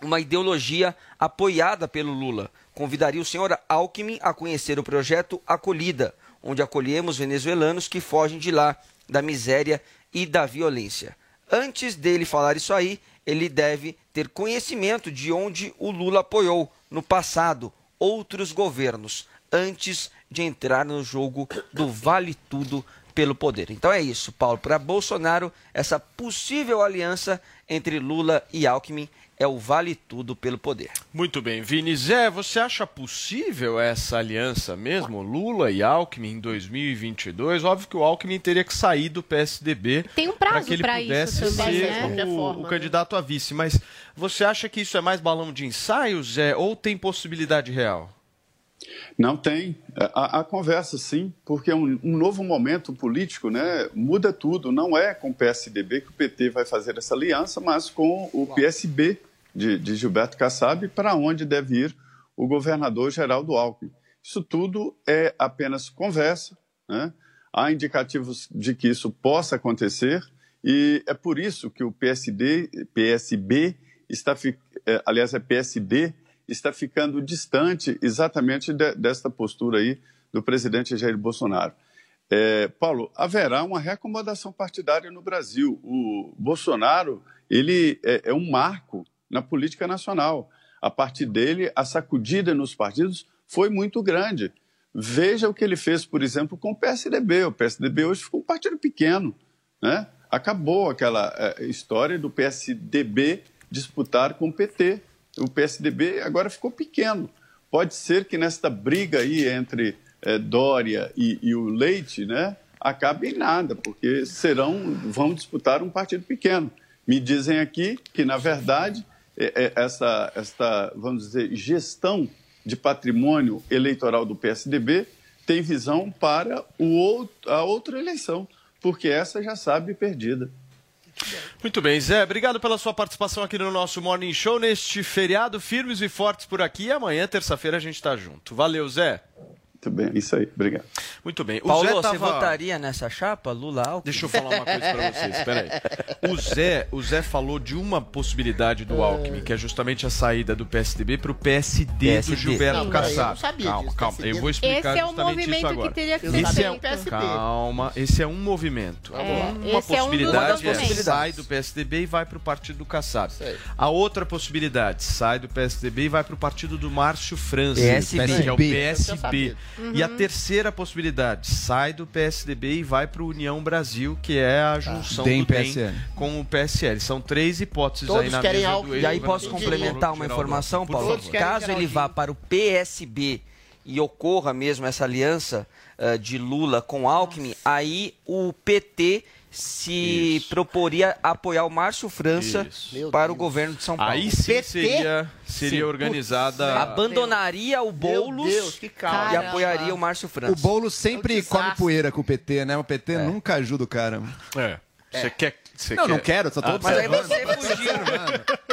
uma ideologia apoiada pelo Lula. Convidaria o senhor Alckmin a conhecer o projeto Acolhida, onde acolhemos venezuelanos que fogem de lá, da miséria e da violência. Antes dele falar isso aí, ele deve ter conhecimento de onde o Lula apoiou no passado outros governos, antes de entrar no jogo do vale tudo pelo poder. Então é isso, Paulo. Para Bolsonaro, essa possível aliança entre Lula e Alckmin é o vale tudo pelo poder. Muito bem, Vini. Zé, você acha possível essa aliança mesmo, Lula e Alckmin em 2022? Óbvio que o Alckmin teria que sair do PSDB Tem um para prazo que ele pra isso pudesse também, ser né? o, forma, o né? candidato a vice. Mas você acha que isso é mais balão de ensaio, Zé, ou tem possibilidade real? Não tem. A, a conversa, sim, porque é um, um novo momento político, né? Muda tudo. Não é com o PSDB que o PT vai fazer essa aliança, mas com o PSB de, de Gilberto Kassab, para onde deve ir o governador Geraldo Alckmin. Isso tudo é apenas conversa, né? Há indicativos de que isso possa acontecer e é por isso que o PSD, PSB está, eh, aliás, é PSD, está ficando distante exatamente de- desta postura aí do presidente Jair Bolsonaro. É, Paulo, haverá uma reacomodação partidária no Brasil. O Bolsonaro ele é, é um marco na política nacional. A partir dele, a sacudida nos partidos foi muito grande. Veja o que ele fez, por exemplo, com o PSDB. O PSDB hoje ficou um partido pequeno. Né? Acabou aquela eh, história do PSDB disputar com o PT. O PSDB agora ficou pequeno. Pode ser que nesta briga aí entre eh, Dória e, e o Leite, né, acabe em nada, porque serão, vão disputar um partido pequeno. Me dizem aqui que, na verdade, eh, eh, essa, esta, vamos dizer, gestão de patrimônio eleitoral do PSDB tem visão para o outro, a outra eleição, porque essa já sabe perdida. Muito bem, Zé, obrigado pela sua participação aqui no nosso Morning Show neste feriado, firmes e fortes por aqui. E amanhã, terça-feira, a gente está junto. Valeu, Zé. Muito bem, isso aí, obrigado. Muito bem. O Paulo, Zé você tava... votaria nessa chapa, Lula Alckmin? Deixa eu falar uma coisa pra vocês, peraí. O Zé, o Zé falou de uma possibilidade do Alckmin, que é justamente a saída do PSDB pro PSD, do PSD. Gilberto Não, eu Kassab. não sabia calma, disso, calma, PSD. eu vou explicar Esse é o movimento que teria que Eu ser sabia é, do PSB. calma, esse é um movimento. É, uma esse é um dos possibilidade é, movimentos. sai do PSDB e vai pro partido do Kassab. Isso aí. A outra possibilidade, sai do PSDB e vai pro partido do Márcio França, PSB. que é o PSB. Uhum. E a terceira possibilidade, sai do PSDB e vai pro União Brasil, que é a junção DEM do PSL. com o PSL. São três hipóteses Todos aí na querem mesa algo- E aí posso complementar uma informação, Paulo? Caso ele vá para o PSB e ocorra mesmo essa aliança eh, de Lula com Alckmin, aí o PT se Isso. proporia apoiar o Márcio França Isso. Para o governo de São Paulo. Aí sim PT? seria, seria Sim. organizada. Abandonaria o Boulos Deus, que e apoiaria o Márcio França. O Boulos sempre É um come poeira com o PT, né? O PT nunca ajuda o cara. É. Você quer. Você não, quer... não quero, só tô Ah, Mas aí observando. você fugiu.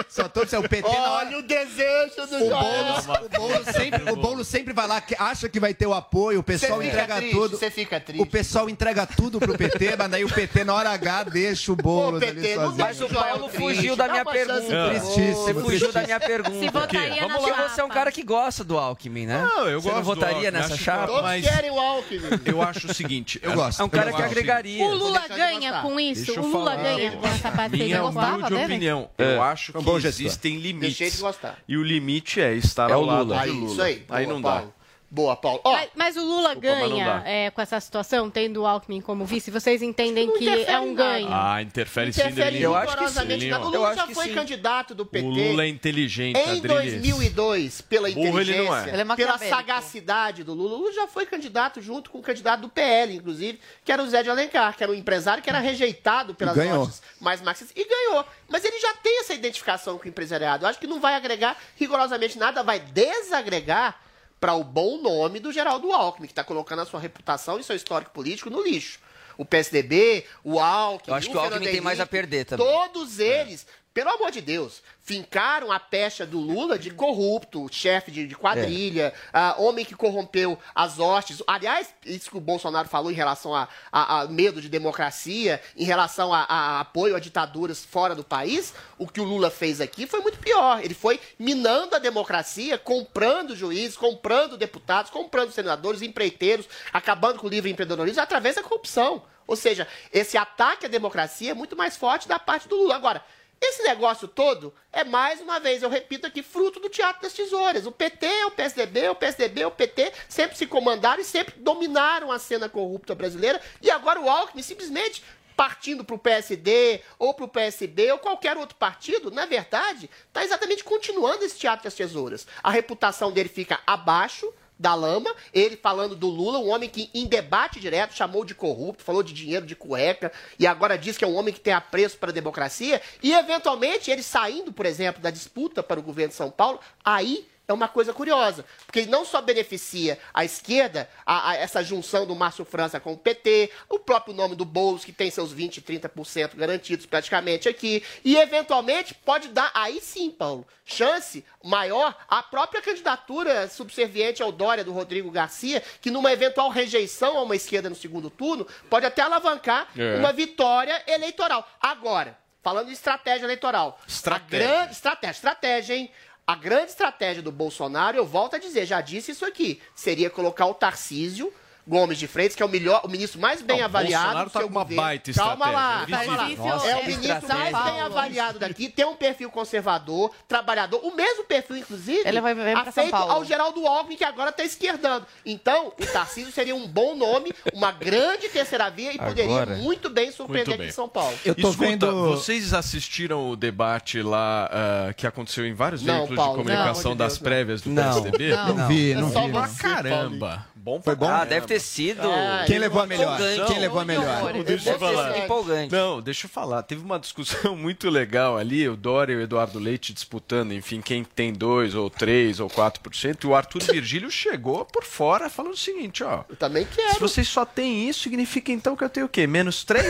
Só tô dizendo, o PT na hora... Olha o desejo do O. Boulos, o, Boulos sempre, o Boulos sempre vai lá, que acha que vai ter o apoio, o pessoal entrega triste, tudo. Você fica triste. O pessoal entrega tudo pro PT, mas daí o PT, na hora H, deixa o Boulos ali PT, não sozinho. Mas o Paulo fugiu da minha pergunta. Você fugiu da minha pergunta. Se votaria Porque chapa. você é um cara que gosta do Alckmin, né? Não, eu você não gosto votaria nessa acho chapa? Todos mas- querem o Alckmin. Eu acho o seguinte. Eu gosto. É um cara que gosto. agregaria. O Lula ganha com isso? O Lula falar. Com? Minha humilde dele? opinião. É. Eu acho Um que existem limites. Deixei de gostar. E o limite é estar É ao lado Lula. de Aí, Lula. isso aí. Boa, não dá. Boa, Paulo. Ó, Mas, mas o Lula não ganha é, com essa situação, tendo o Alckmin como vice? Vocês entendem que interfere é um ganho? Ah, interfere sim, interfere Delinho. rigorosamente. Delinho. O Lula já foi candidato do PT. O Lula é inteligente, Em Adriles. 2002, pela Burro ele não é. inteligência, é pela sagacidade do Lula, o Lula já foi candidato junto com o candidato do PL, inclusive, que era o Zé de Alencar, que era um empresário que era rejeitado pelas ganhou. lojas mais marxistas, e ganhou. Mas ele já tem essa identificação com o empresariado. Eu acho que não vai agregar rigorosamente nada, vai desagregar para o bom nome do Geraldo Alckmin, que está colocando a sua reputação e seu histórico político no lixo. O PSDB, o Alckmin, Eu acho que o Alckmin tem mais a perder também. Todos eles, pelo amor de Deus, fincaram a pecha do Lula de corrupto, chefe de, de quadrilha, ah, homem que corrompeu as hostes. Aliás, isso que o Bolsonaro falou em relação a, a- a medo de democracia, em relação a, a apoio a ditaduras fora do país, o que o Lula fez aqui foi muito pior. Ele foi minando a democracia, comprando juízes, comprando deputados, comprando senadores, empreiteiros, acabando com o livre empreendedorismo através da corrupção. Ou seja, esse ataque à democracia é muito mais forte da parte do Lula. Agora, esse negócio todo é, mais uma vez, eu repito aqui, fruto do teatro das tesouras. O PT, o PSDB, o PSDB, o PT sempre se comandaram e sempre dominaram a cena corrupta brasileira. E agora o Alckmin simplesmente partindo para o PSD ou para o PSB ou qualquer outro partido, na verdade, está exatamente continuando esse teatro das tesouras. A reputação dele fica abaixo da lama, ele falando do Lula, um homem que em debate direto chamou de corrupto, falou de dinheiro de cueca, e agora diz que é um homem que tem apreço para a democracia, e eventualmente ele saindo, por exemplo, da disputa para o governo de São Paulo, aí é uma coisa curiosa, porque não só beneficia a esquerda, a, a essa junção do Márcio França com o PT, o próprio nome do Boulos, que tem seus 20%, 30% garantidos praticamente aqui, e eventualmente pode dar, aí sim, Paulo, chance maior à própria candidatura subserviente ao Dória do Rodrigo Garcia, que numa eventual rejeição a uma esquerda no segundo turno, pode até alavancar É. uma vitória eleitoral. Agora, falando de estratégia eleitoral, Estratégia. a grande estratégia, estratégia, hein? A grande estratégia do Bolsonaro, eu volto a dizer, já disse isso aqui, seria colocar o Tarcísio Gomes de Freitas, que é o melhor, o ministro mais bem Não, avaliado Bolsonaro do tá com uma governo. baita Calma lá, estratégia. calma lá. Tarcísio é o é ministro mais bem avaliado daqui, tem um perfil conservador, trabalhador, o mesmo perfil, inclusive, Ele vai- afeito ao Geraldo Alckmin, que agora está esquerdando. Então, o Tarcísio seria um bom nome, uma grande terceira via e poderia Agora- muito bem surpreender Muito aqui bem. em São Paulo. Escuta, vocês assistiram o debate lá ah, que aconteceu em vários Não, veículos Paulo, de comunicação não, das Deus, não. prévias do Não. PSDB? Não. Não vi, não Eu só vi, pra não. caramba. Bom Foi bom? Ah, deve ter sido. Ah, Quem levou a melhor? Empolgante. Quem levou a melhor? Não, deixa eu Deve ter falar. sido empolgante. Não, deixa eu falar. Teve uma discussão muito legal ali, o Dória e o Eduardo Leite disputando, enfim, quem tem 2 ou 3 ou 4%. E o Arthur Virgílio chegou por fora falando o seguinte, ó. Eu também quero. Se vocês só têm isso, significa então que eu tenho o quê? Menos 3?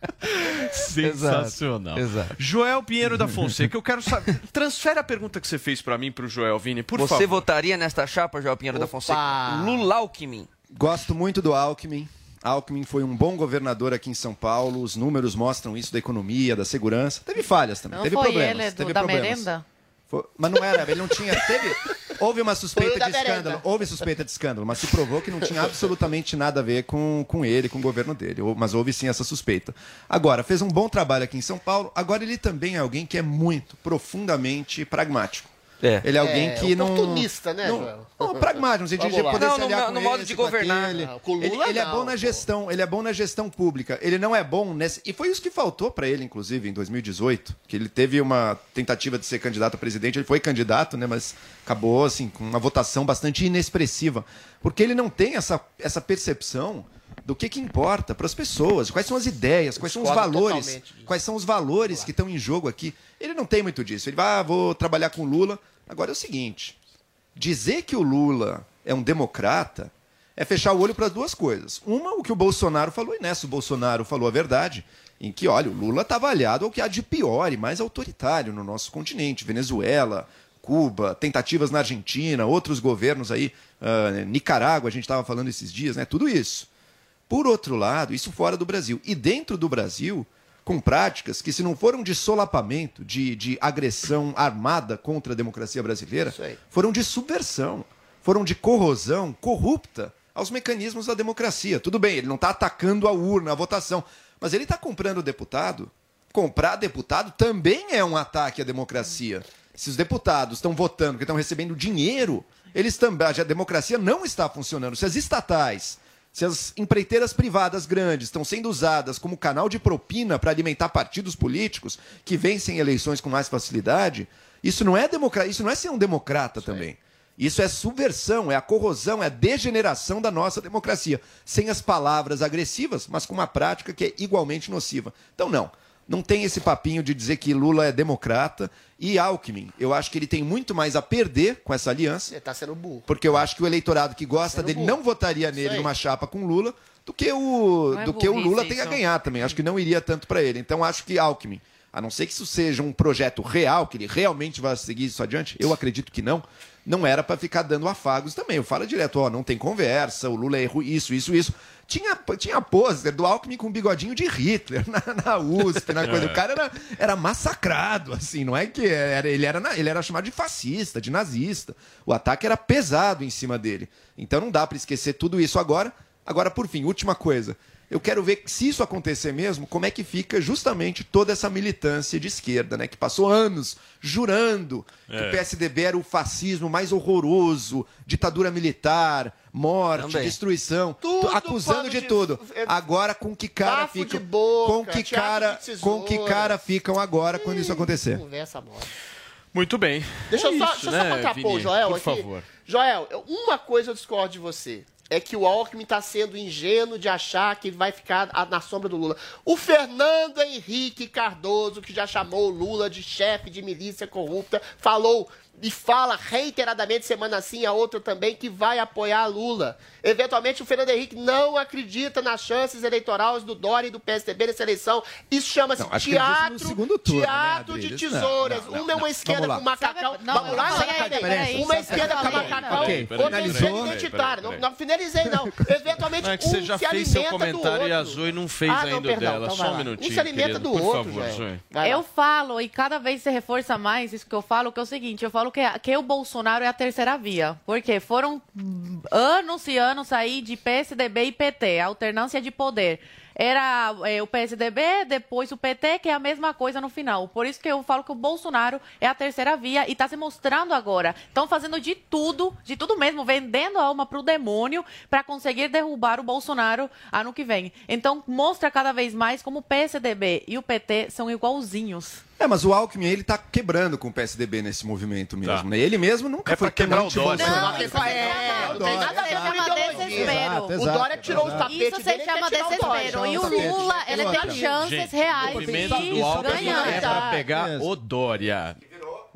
Sensacional. Exato. Joel Pinheiro da Fonseca, eu quero saber. Transfere a pergunta que você fez pra mim pro Joel Vini, por Você favor. votaria nesta chapa, João Pinheiro da Fonseca? Lula Alckmin. Gosto muito do Alckmin. Alckmin foi um bom governador aqui em São Paulo. Os números mostram isso da economia, da segurança. Teve falhas também. Não teve foi problemas. ele do- teve da problemas. merenda? Foi- mas não era, ele não tinha. Teve, houve uma suspeita de escândalo. Houve suspeita de escândalo, mas se provou que não tinha absolutamente nada a ver com, com ele, com o governo dele. Mas houve sim essa suspeita. Agora, fez um bom trabalho aqui em São Paulo. Agora, ele também é alguém que é muito, profundamente pragmático. É. Ele é alguém É, que não. oportunista, né, não, Joel? não, pragmático, no sentido de poder Não, se no- aliar no com modo esse, de com governar. aquele. Não, com o ele, ele é não, bom na pô. gestão, ele é bom na gestão pública. Ele não é bom nesse. E foi isso que faltou para ele, inclusive, em 2018, que ele teve uma tentativa de ser candidato a presidente. Ele foi candidato, né? Mas acabou assim com uma votação bastante inexpressiva, porque ele não tem essa, essa percepção do que, que importa para as pessoas, quais são as ideias, quais são os valores, quais são os valores que estão em jogo aqui. Ele não tem muito disso. Ele vai, ah, vou trabalhar com o Lula. Agora é o seguinte: dizer que o Lula é um democrata é fechar o olho para duas coisas. Uma, o que o Bolsonaro falou, e nessa o Bolsonaro falou a verdade, em que, olha, o Lula está avaliado ao que há de pior e mais autoritário no nosso continente. Venezuela, Cuba, tentativas na Argentina, outros governos aí, ah, Nicarágua, a gente estava falando esses dias, né? Tudo isso. Por outro lado, isso fora do Brasil. E dentro do Brasil, com práticas que, se não foram de solapamento, de, de agressão armada contra a democracia brasileira, foram de subversão, foram de corrosão corrupta aos mecanismos da democracia. Tudo bem, ele não está atacando a urna, a votação, mas ele está comprando deputado. Comprar deputado também é um ataque à democracia. Se os deputados estão votando, que estão recebendo dinheiro, eles também. A democracia não está funcionando. Se as estatais, se as empreiteiras privadas grandes estão sendo usadas como canal de propina para alimentar partidos políticos que vencem eleições com mais facilidade, isso não é democracia, isso não é ser um democrata também. Isso é subversão, é a corrosão, é a degeneração da nossa democracia. Sem as palavras agressivas, mas com uma prática que é igualmente nociva. Então, não. Não tem esse papinho de dizer que Lula é democrata e Alckmin. Eu acho que ele tem muito mais a perder com essa aliança. Você tá sendo burro. Porque eu acho que o eleitorado que gosta dele burro. não votaria nele numa chapa com Lula do que o, é do que o Lula tem a ganhar também. Acho que não iria tanto para ele. Então acho que Alckmin, a não ser que isso seja um projeto real, que ele realmente vai seguir isso adiante, eu acredito que não. Não era para ficar dando afagos também. Eu falo direto, ó, não tem conversa, o Lula errou isso, isso, isso. Tinha, tinha pôster do Alckmin com um bigodinho de Hitler na, na USP, na coisa. É. O cara era, era massacrado, assim, não é que era, ele, era, ele era chamado de fascista, de nazista. O ataque era pesado em cima dele. Então não dá para esquecer tudo isso agora. Agora, por fim, última coisa. Eu quero ver se isso acontecer mesmo, como é que fica justamente toda essa militância de esquerda, né? Que passou anos jurando que É. o PSDB era o fascismo mais horroroso, ditadura militar, morte, Também. destruição, Tudo acusando de, de- tudo. é- Agora com que cara Bafo ficam? de boca, com que cara, de com que cara ficam agora quando isso acontecer? Conversa. Muito bem. Deixa É eu só, isso, deixa eu só né, contrapor o Vini? Joel Por aqui. favor. Joel, uma coisa eu discordo de você. É que o Alckmin está sendo ingênuo de achar que vai ficar na sombra do Lula. O Fernando Henrique Cardoso, que já chamou o Lula de chefe de milícia corrupta, falou e fala reiteradamente, semana sim, a outra também, que vai apoiar Lula. Eventualmente, o Fernando Henrique não acredita nas chances eleitorais do Dória e do PSDB nessa eleição. Isso chama-se teatro, segundo turno, né, teatro de Adriles? Não, tesouras. não, não, uma é uma não. esquerda com macacão. Não, Vamos lá, peraí, Uma esquerda com macacão, outra esquerda identitária. Não, não finalizei, não. Eventualmente, Não é que um você já se fez seu alimenta do comentário e a outro. Zoe não fez Ah, não, ainda perdão, dela. então Só um minutinho, Um se alimenta querido. do outro. Eu falo, e cada vez se reforça mais isso que eu falo, que é o seguinte, eu falo que, que o Bolsonaro é a terceira via. Porque foram anos e anos aí de PSDB e PT, alternância de poder. Era é, o PSDB, depois o PT, que é a mesma coisa no final. Por isso que eu falo que o Bolsonaro é a terceira via e está se mostrando agora. Estão fazendo de tudo, de tudo mesmo, vendendo a alma pro demônio para conseguir derrubar o Bolsonaro ano que vem. Então mostra cada vez mais como o PSDB e o PT são igualzinhos. É, mas o Alckmin, ele tá quebrando com o PSDB nesse movimento mesmo, Tá. né? Ele mesmo nunca É foi quebrar o Dória. Bolsonaro. Não, isso é, não tem nada a ver com desespero. Exato, O Dória tirou os exato. tapetes Isso dele se chama desespero. Dória. E o. Lula, ele tem Outra. chances reais o movimento de do Alckmin ganhar. é pra pegar o Dória.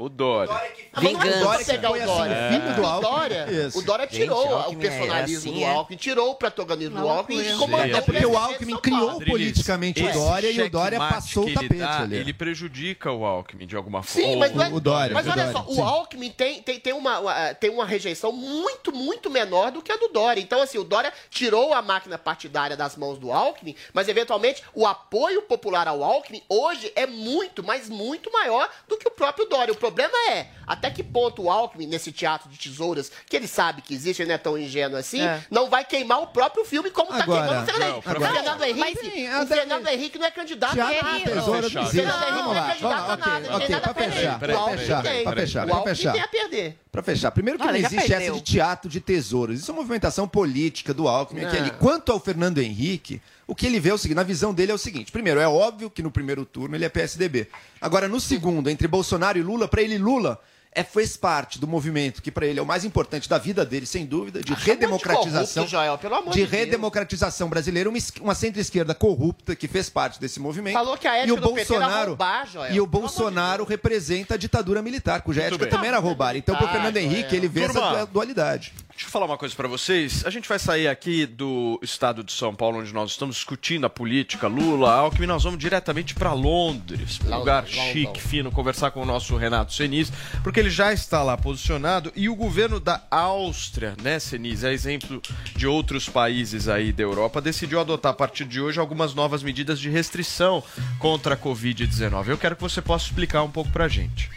O Dória. Vingança. pra pegar o Dória. assim, filho do O Alckmin. Dória, Isso. o Dória Gente, tirou o Alckmin é personalismo assim, do é. Alckmin, tirou o protagonismo do Alckmin e loucura. comandou Sim, o É porque o de Alckmin criou Paulo. politicamente o Dória e o Dória passou o que ele tapete dá, ali. Ele prejudica o Alckmin de alguma forma. Sim, mas, é- o Dória, mas o olha Dória, só, sim. o Alckmin tem, tem, tem, uma, uma- tem uma rejeição muito, muito menor do que a do Dória. Então, assim, o Dória tirou a máquina partidária das mãos do Alckmin, mas, eventualmente, o apoio popular ao Alckmin hoje é muito, mas muito maior do que o próprio Dória. O problema é, até que ponto o Alckmin, nesse teatro de tesouras, que ele sabe que existe, ele não é tão ingênuo assim, É. não vai queimar o próprio filme como tá Agora, queimando o Fernando não, Fernando Henrique, sim, o Fernando Henrique não é candidato a nada. tesoura Fernando Henrique não é candidato a nada, ok, não tem ok, nada pra a perder. fechar, O pra Alckmin fechar, tem. pra fechar, O pra Alckmin fechar. tem a perder. Pra fechar, primeiro que Ah, não existe essa de teatro de tesouros. Isso é uma movimentação política do Alckmin. Não. Aquele. Quanto ao Fernando Henrique, o que ele vê é o seguinte: na visão dele é o seguinte: primeiro, é óbvio que no primeiro turno ele é PSDB. Agora, no segundo, entre Bolsonaro e Lula, pra ele, Lula. É, fez parte do movimento que para ele é o mais importante da vida dele, sem dúvida, de Acha redemocratização. muito corrupto, Joel, pelo amor de de Deus. redemocratização brasileira, uma, uma centro-esquerda corrupta que fez parte desse movimento. Falou que a ética e o do PT era Bolsonaro roubar, Joel. E o amor de Bolsonaro representa a ditadura militar, cuja ética bem. também era roubar. Então, pro Ah, Fernando Henrique, Joel. ele vê Turma. essa dualidade. Deixa eu falar uma coisa pra vocês. A gente vai sair aqui do estado de São Paulo, onde nós estamos discutindo a política, Lula, Alckmin. Nós vamos diretamente pra Londres, um lugar chique, fino, conversar com o nosso Renato Senis, porque ele já está lá posicionado e o governo da Áustria, né, Senis, é exemplo de outros países aí da Europa, decidiu adotar a partir de hoje algumas novas medidas de restrição contra a Covid-19. Eu quero que você possa explicar um pouco pra gente.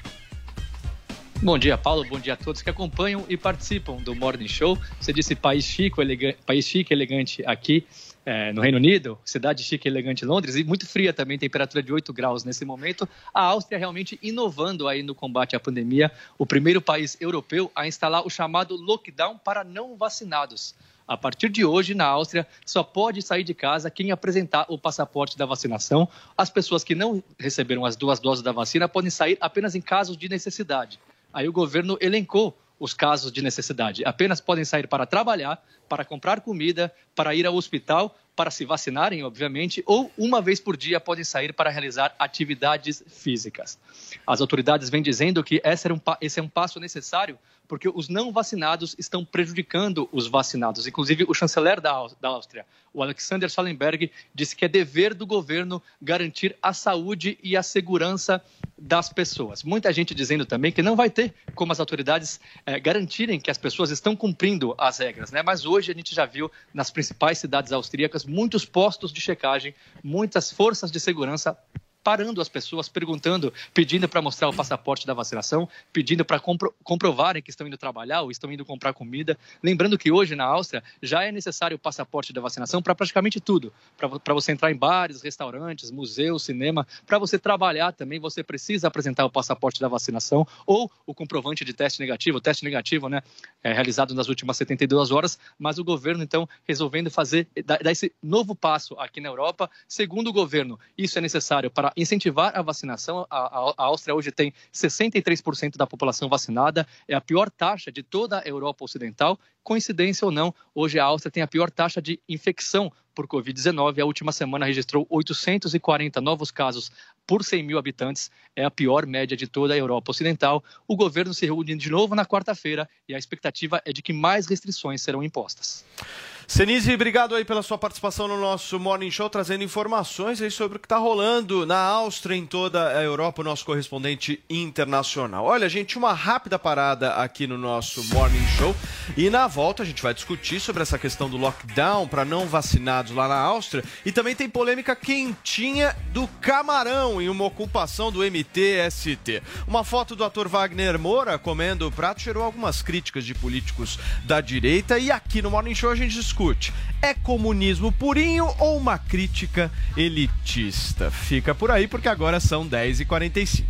Bom dia, Paulo. Bom dia a todos que acompanham e participam do Morning Show. Você disse país chique, elegante, país chique, elegante aqui é, no Reino Unido, cidade chique, elegante Londres, e muito fria também, temperatura de 8 graus nesse momento. A Áustria realmente inovando aí no combate à pandemia, o primeiro país europeu a instalar o chamado lockdown para não vacinados. A partir de hoje, na Áustria, só pode sair de casa quem apresentar o passaporte da vacinação. As pessoas que não receberam as duas doses da vacina podem sair apenas em casos de necessidade. Aí o governo elencou os casos de necessidade. Apenas podem sair para trabalhar, para comprar comida, para ir ao hospital, para se vacinarem, obviamente, ou uma vez por dia podem sair para realizar atividades físicas. As autoridades vêm dizendo que esse, é um passo necessário porque os não vacinados estão prejudicando os vacinados. Inclusive, o chanceler da, da Áustria, o Alexander Schallenberg, disse que é dever do governo garantir a saúde e a segurança das pessoas. Muita gente dizendo também que não vai ter como as autoridades é, garantirem que as pessoas estão cumprindo as regras, né? Mas hoje a gente já viu nas principais cidades austríacas muitos postos de checagem, muitas forças de segurança parando as pessoas, perguntando, pedindo para mostrar o passaporte da vacinação, pedindo para compro comprovarem que estão indo trabalhar ou estão indo comprar comida. Lembrando que hoje na Áustria já é necessário o passaporte da vacinação para praticamente tudo. Para você entrar em bares, restaurantes, museus, cinema, para você trabalhar também você precisa apresentar o passaporte da vacinação ou o comprovante de teste negativo. O teste negativo, né, é realizado nas últimas 72 horas, mas o governo então resolvendo fazer dar esse novo passo aqui na Europa. Segundo o governo, isso é necessário para incentivar a vacinação. A, a, a Áustria hoje tem 63% da população vacinada, é a pior taxa de toda a Europa Ocidental. Coincidência ou não, hoje a Áustria tem a pior taxa de infecção por Covid-19. A última semana registrou 840 novos casos por 100 mil habitantes, é a pior média de toda a Europa Ocidental. O governo se reúne de novo na quarta-feira e a expectativa é de que mais restrições serão impostas. Senise, obrigado aí pela sua participação no nosso Morning Show, trazendo informações aí sobre o que está rolando na Áustria, em toda a Europa, o nosso correspondente internacional. Olha, gente, uma rápida parada aqui no nosso Morning Show e na volta a gente vai discutir sobre essa questão do lockdown para não vacinados lá na Áustria e também tem polêmica quentinha do camarão em uma ocupação do MTST. Uma foto do ator Wagner Moura comendo o prato gerou algumas críticas de políticos da direita e aqui no Morning Show a gente discute discute: é comunismo purinho ou uma crítica elitista? Fica por aí porque agora são 10h45.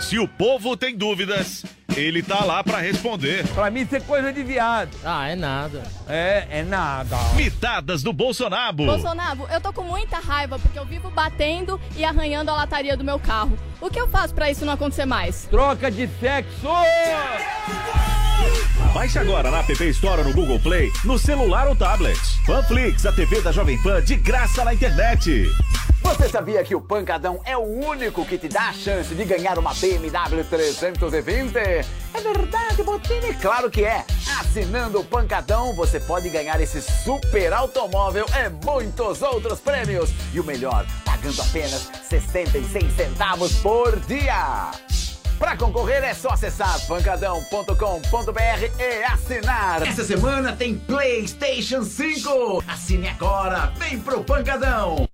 Se o povo tem dúvidas, ele tá lá para responder. Pra mim isso é coisa de viado. Ah, é nada. É, é nada. Mitadas do Bolsonaro. Bolsonaro, eu tô com muita raiva porque eu vivo batendo e arranhando a lataria do meu carro. O que eu faço para isso não acontecer mais? Troca de sexo! Baixe agora na App Store no Google Play, no celular ou tablet. Panflix, a TV da Jovem Pan de graça na internet. Você sabia que o Pancadão é o único que te dá a chance de ganhar uma BMW 320? É verdade, Botini? Claro que é! Assinando o Pancadão, você pode ganhar esse super automóvel e muitos outros prêmios. E o melhor, pagando apenas 66 centavos por dia. Para concorrer é só acessar pancadão.com.br e assinar. Essa semana tem PlayStation 5. Assine agora, vem pro Pancadão.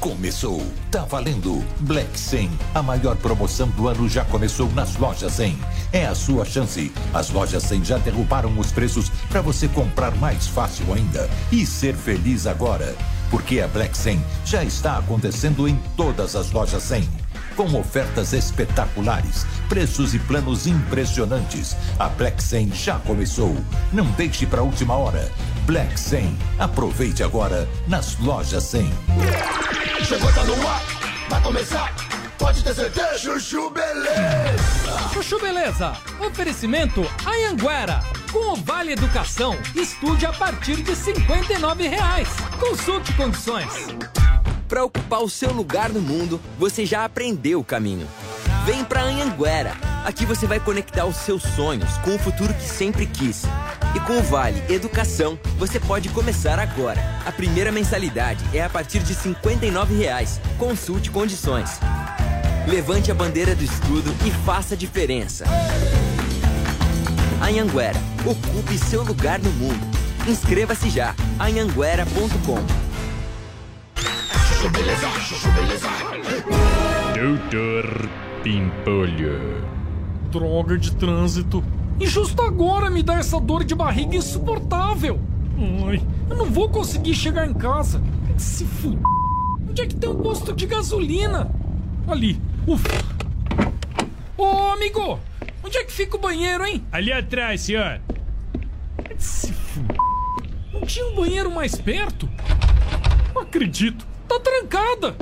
Começou, tá valendo. Black 100, a maior promoção do ano já começou nas lojas 100. É a sua chance. As lojas 100 já derrubaram os preços para você comprar mais fácil ainda e ser feliz agora. Porque a Black 100 já está acontecendo em todas as lojas 100 com ofertas espetaculares, preços e planos impressionantes. A Black 100 já começou. Não deixe para a última hora. Black 100. Aproveite agora nas lojas 100. Chegou, tá no ar, vai começar. Pode ter certeza, Chuchu Beleza! Chuchu Beleza, oferecimento Anhanguera. Com o Vale Educação, estude a partir de 59 reais. Consulte condições. Para ocupar o seu lugar no mundo, você já aprendeu o caminho. Vem para Anhanguera. Aqui você vai conectar os seus sonhos com o futuro que sempre quis. E com o Vale Educação, você pode começar agora. A primeira mensalidade é a partir de 59 reais. Consulte condições. Levante a bandeira do estudo e faça a diferença. Anhanguera. Ocupe seu lugar no mundo. Inscreva-se já. anhanguera.com Doutor Pimpolho. Droga de trânsito. E justo agora me dá essa dor de barriga insuportável. Ai, eu não vou conseguir chegar em casa. Se f... Onde é que tem um posto de gasolina? Ali. Ufa. Ô, amigo! Onde é que fica o banheiro, hein? Ali atrás, senhor. Se f... Não tinha um banheiro mais perto? Não acredito. Tá trancada.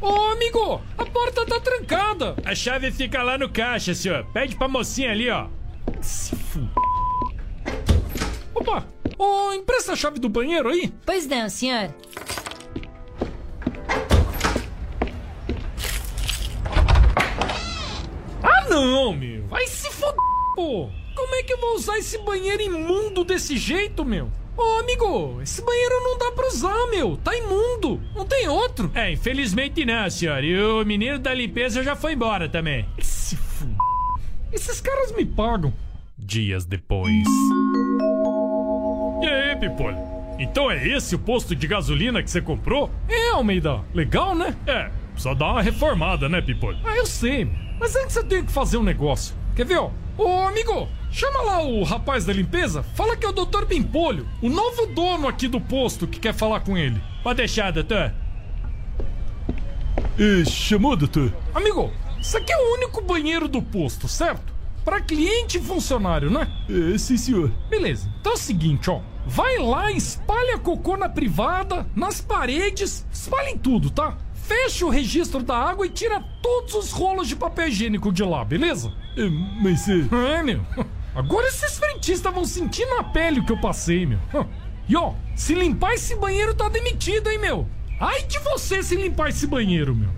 Ô, amigo! A porta tá trancada. A chave fica lá no caixa, senhor. Pede pra mocinha ali, ó. Se f... Opa! Ô, empresta a chave do banheiro aí? Pois não, senhor. Ah, não, meu. Vai se foder, pô. Como é que eu vou usar esse banheiro imundo desse jeito, meu? Ô, amigo, esse banheiro não dá pra usar, meu. Tá imundo. Não tem outro. É, infelizmente não, senhor. E o menino da limpeza já foi embora também. Se f... Esses caras me pagam. Dias depois. E aí, Pipolho? Então é esse o posto de gasolina que você comprou? É, Almeida. Legal, né? É, só dá uma reformada, né, Pipolho? Ah, eu sei. Mas antes eu tenho que fazer um negócio. Quer ver, ó? Ô, amigo, chama lá o rapaz da limpeza. Fala que é o Dr. Pimpolho, o novo dono aqui do posto que quer falar com ele. Pode deixar, doutor. E chamou, doutor? Amigo, isso aqui é o único banheiro do posto, certo? Para cliente e funcionário, né? É, sim, senhor. Beleza. Então é o seguinte, ó. Vai lá, espalha cocô na privada, nas paredes, espalha em tudo, tá? Fecha o registro da água e tira todos os rolos de papel higiênico de lá, beleza? É, mas é... É, meu. Agora esses frentistas vão sentir na pele o que eu passei, meu. E ó, se limpar esse banheiro tá demitido, hein, meu? Ai de você se limpar esse banheiro, meu.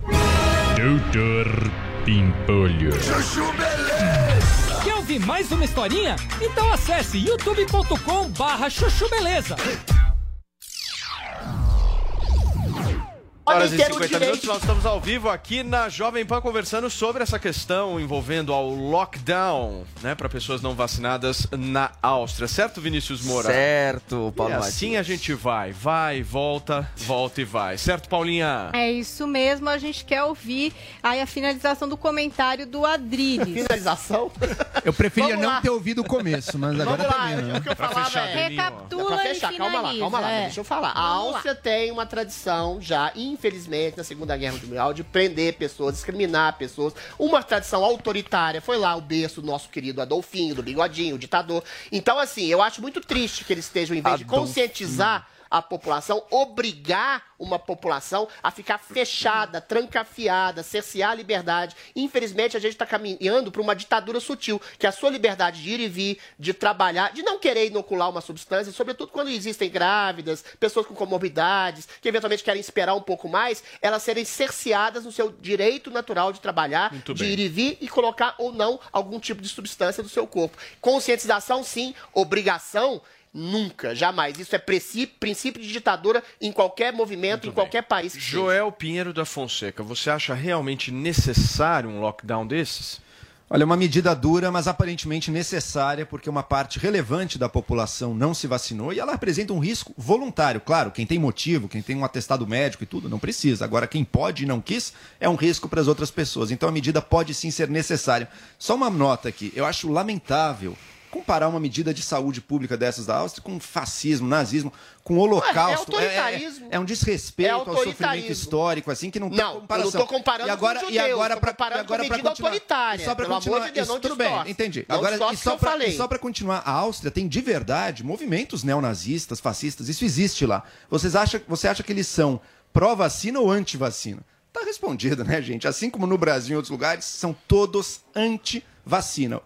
Doutor Pimpolho. Chuchu Beleza! Quer ouvir mais uma historinha? Então acesse youtube.com barra chuchu beleza. Horas e ter o 50 direito. minutos, nós estamos ao vivo aqui na Jovem Pan conversando sobre essa questão envolvendo ao lockdown, né, para pessoas não vacinadas na Áustria, certo, Vinícius Moura? Certo, Paulo E assim a gente vai, vai, volta, volta e vai, certo, Paulinha? É isso mesmo, a gente quer ouvir aí a finalização do comentário do Adriles. Finalização? Eu preferia Vamos não lá. ter ouvido o começo, mas agora Vamos lá, termina. o que eu Pra falava fechar, é... Recapitula Pra e fechar, calma lá, finaliza. calma lá, é. deixa eu falar. A lá. Áustria tem uma tradição já, infelizmente, na Segunda Guerra Mundial, de prender pessoas, discriminar pessoas. Uma tradição autoritária. Foi lá o berço do nosso querido Adolfinho, do Bigodinho, o ditador. Então, assim, eu acho muito triste que eles estejam, em vez de Adolfinho. conscientizar a população, obrigar uma população a ficar fechada, trancafiada, cercear a liberdade. Infelizmente, a gente está caminhando para uma ditadura sutil, que a sua liberdade de ir e vir, de trabalhar, de não querer inocular uma substância, sobretudo quando existem grávidas, pessoas com comorbidades, que eventualmente querem esperar um pouco mais, elas serem cerceadas no seu direito natural de trabalhar, de ir e vir e colocar ou não algum tipo de substância no seu corpo. Conscientização, sim. Obrigação, nunca, jamais. Isso é preci- princípio de ditadura em qualquer movimento, em qualquer país. que seja. Joel Pinheiro da Fonseca, você acha realmente necessário um lockdown desses? Olha, é uma medida dura, mas aparentemente necessária, porque uma parte relevante da população não se vacinou e ela representa um risco voluntário. Claro, quem tem motivo, quem tem um atestado médico e tudo, não precisa. Agora, quem pode e não quis, é um risco para as outras pessoas. Então a medida pode sim ser necessária. Só uma nota aqui: eu acho lamentável comparar uma medida de saúde pública dessas da Áustria com fascismo, nazismo, com holocausto. Ué, é autoritarismo. é um desrespeito É ao sofrimento histórico, assim, que não tem Não, eu comparação. não tô comparando e agora, com os e agora judeus, pra, comparando e agora com medida autoritária. só pra Pelo amor continuar, de Deus, isso, não tudo bem, entendi. Não agora, e só eu pra, e só pra continuar, a Áustria tem de verdade movimentos neonazistas, fascistas, isso existe lá. Vocês acham, você acha que eles são pró-vacina ou anti-vacina? Tá respondido, né, gente? Assim como no Brasil e em outros lugares, são todos anti-vacina.